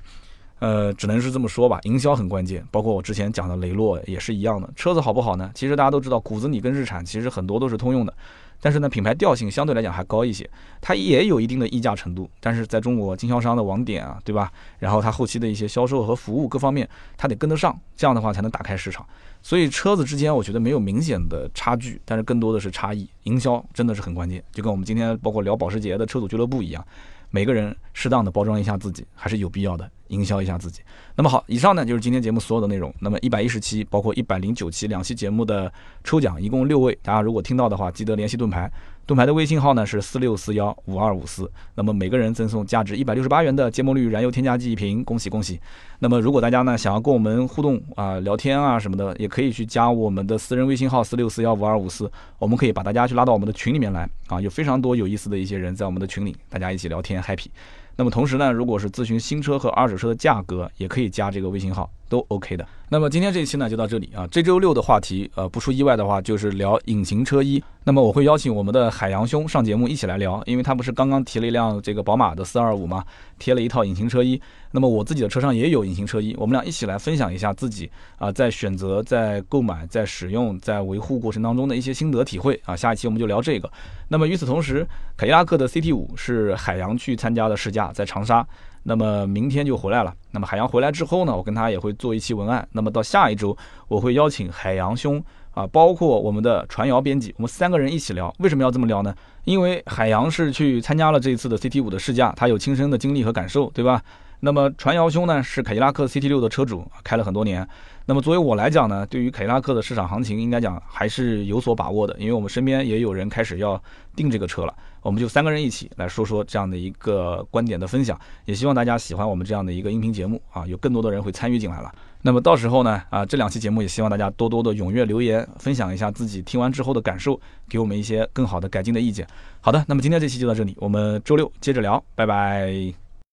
呃，只能是这么说吧，营销很关键。包括我之前讲的雷诺也是一样的。车子好不好呢？其实大家都知道，谷子里跟日产其实很多都是通用的，但是呢，品牌调性相对来讲还高一些，它也有一定的溢价程度。但是在中国经销商的网点啊，对吧？然后它后期的一些销售和服务各方面，它得跟得上，这样的话才能打开市场。所以车子之间，我觉得没有明显的差距，但是更多的是差异。营销真的是很关键，就跟我们今天包括聊保时捷的车主俱乐部一样。每个人适当的包装一下自己还是有必要的，营销一下自己。那么好，以上呢就是今天节目所有的内容。那么一百一十期，包括一百零九期两期节目的抽奖，一共六位，大家如果听到的话，记得联系盾牌。盾牌的微信号呢是四六四幺五二五四，那么每个人赠送价值一百六十八元的芥末绿燃油添加剂一瓶，恭喜恭喜！那么如果大家呢想要跟我们互动啊、聊天啊什么的，也可以去加我们的私人微信号四六四幺五二五四，我们可以把大家去拉到我们的群里面来啊，有非常多有意思的一些人在我们的群里，大家一起聊天 happy。那么同时呢，如果是咨询新车和二手车的价格，也可以加这个微信号，都 OK 的。那么今天这一期呢就到这里啊，这周六的话题，呃，不出意外的话就是聊隐形车衣。那么我会邀请我们的海洋兄上节目一起来聊，因为他不是刚刚提了一辆这个宝马的四二五嘛，贴了一套隐形车衣。那么我自己的车上也有隐形车衣，我们俩一起来分享一下自己啊在选择、在购买、在使用、在维护过程当中的一些心得体会啊。下一期我们就聊这个。那么与此同时，凯迪拉克的 CT 五是海洋去参加的试驾，在长沙。那么明天就回来了。那么海洋回来之后呢，我跟他也会做一期文案。那么到下一周，我会邀请海洋兄。啊，包括我们的传谣编辑，我们三个人一起聊。为什么要这么聊呢？因为海洋是去参加了这一次的 CT 五的试驾，他有亲身的经历和感受，对吧？那么传谣兄呢是凯迪拉克 CT 六的车主，开了很多年。那么作为我来讲呢，对于凯迪拉克的市场行情，应该讲还是有所把握的，因为我们身边也有人开始要订这个车了。我们就三个人一起来说说这样的一个观点的分享，也希望大家喜欢我们这样的一个音频节目啊，有更多的人会参与进来了。那么到时候呢，啊，这两期节目也希望大家多多的踊跃留言，分享一下自己听完之后的感受，给我们一些更好的改进的意见。好的，那么今天这期就到这里，我们周六接着聊，拜拜。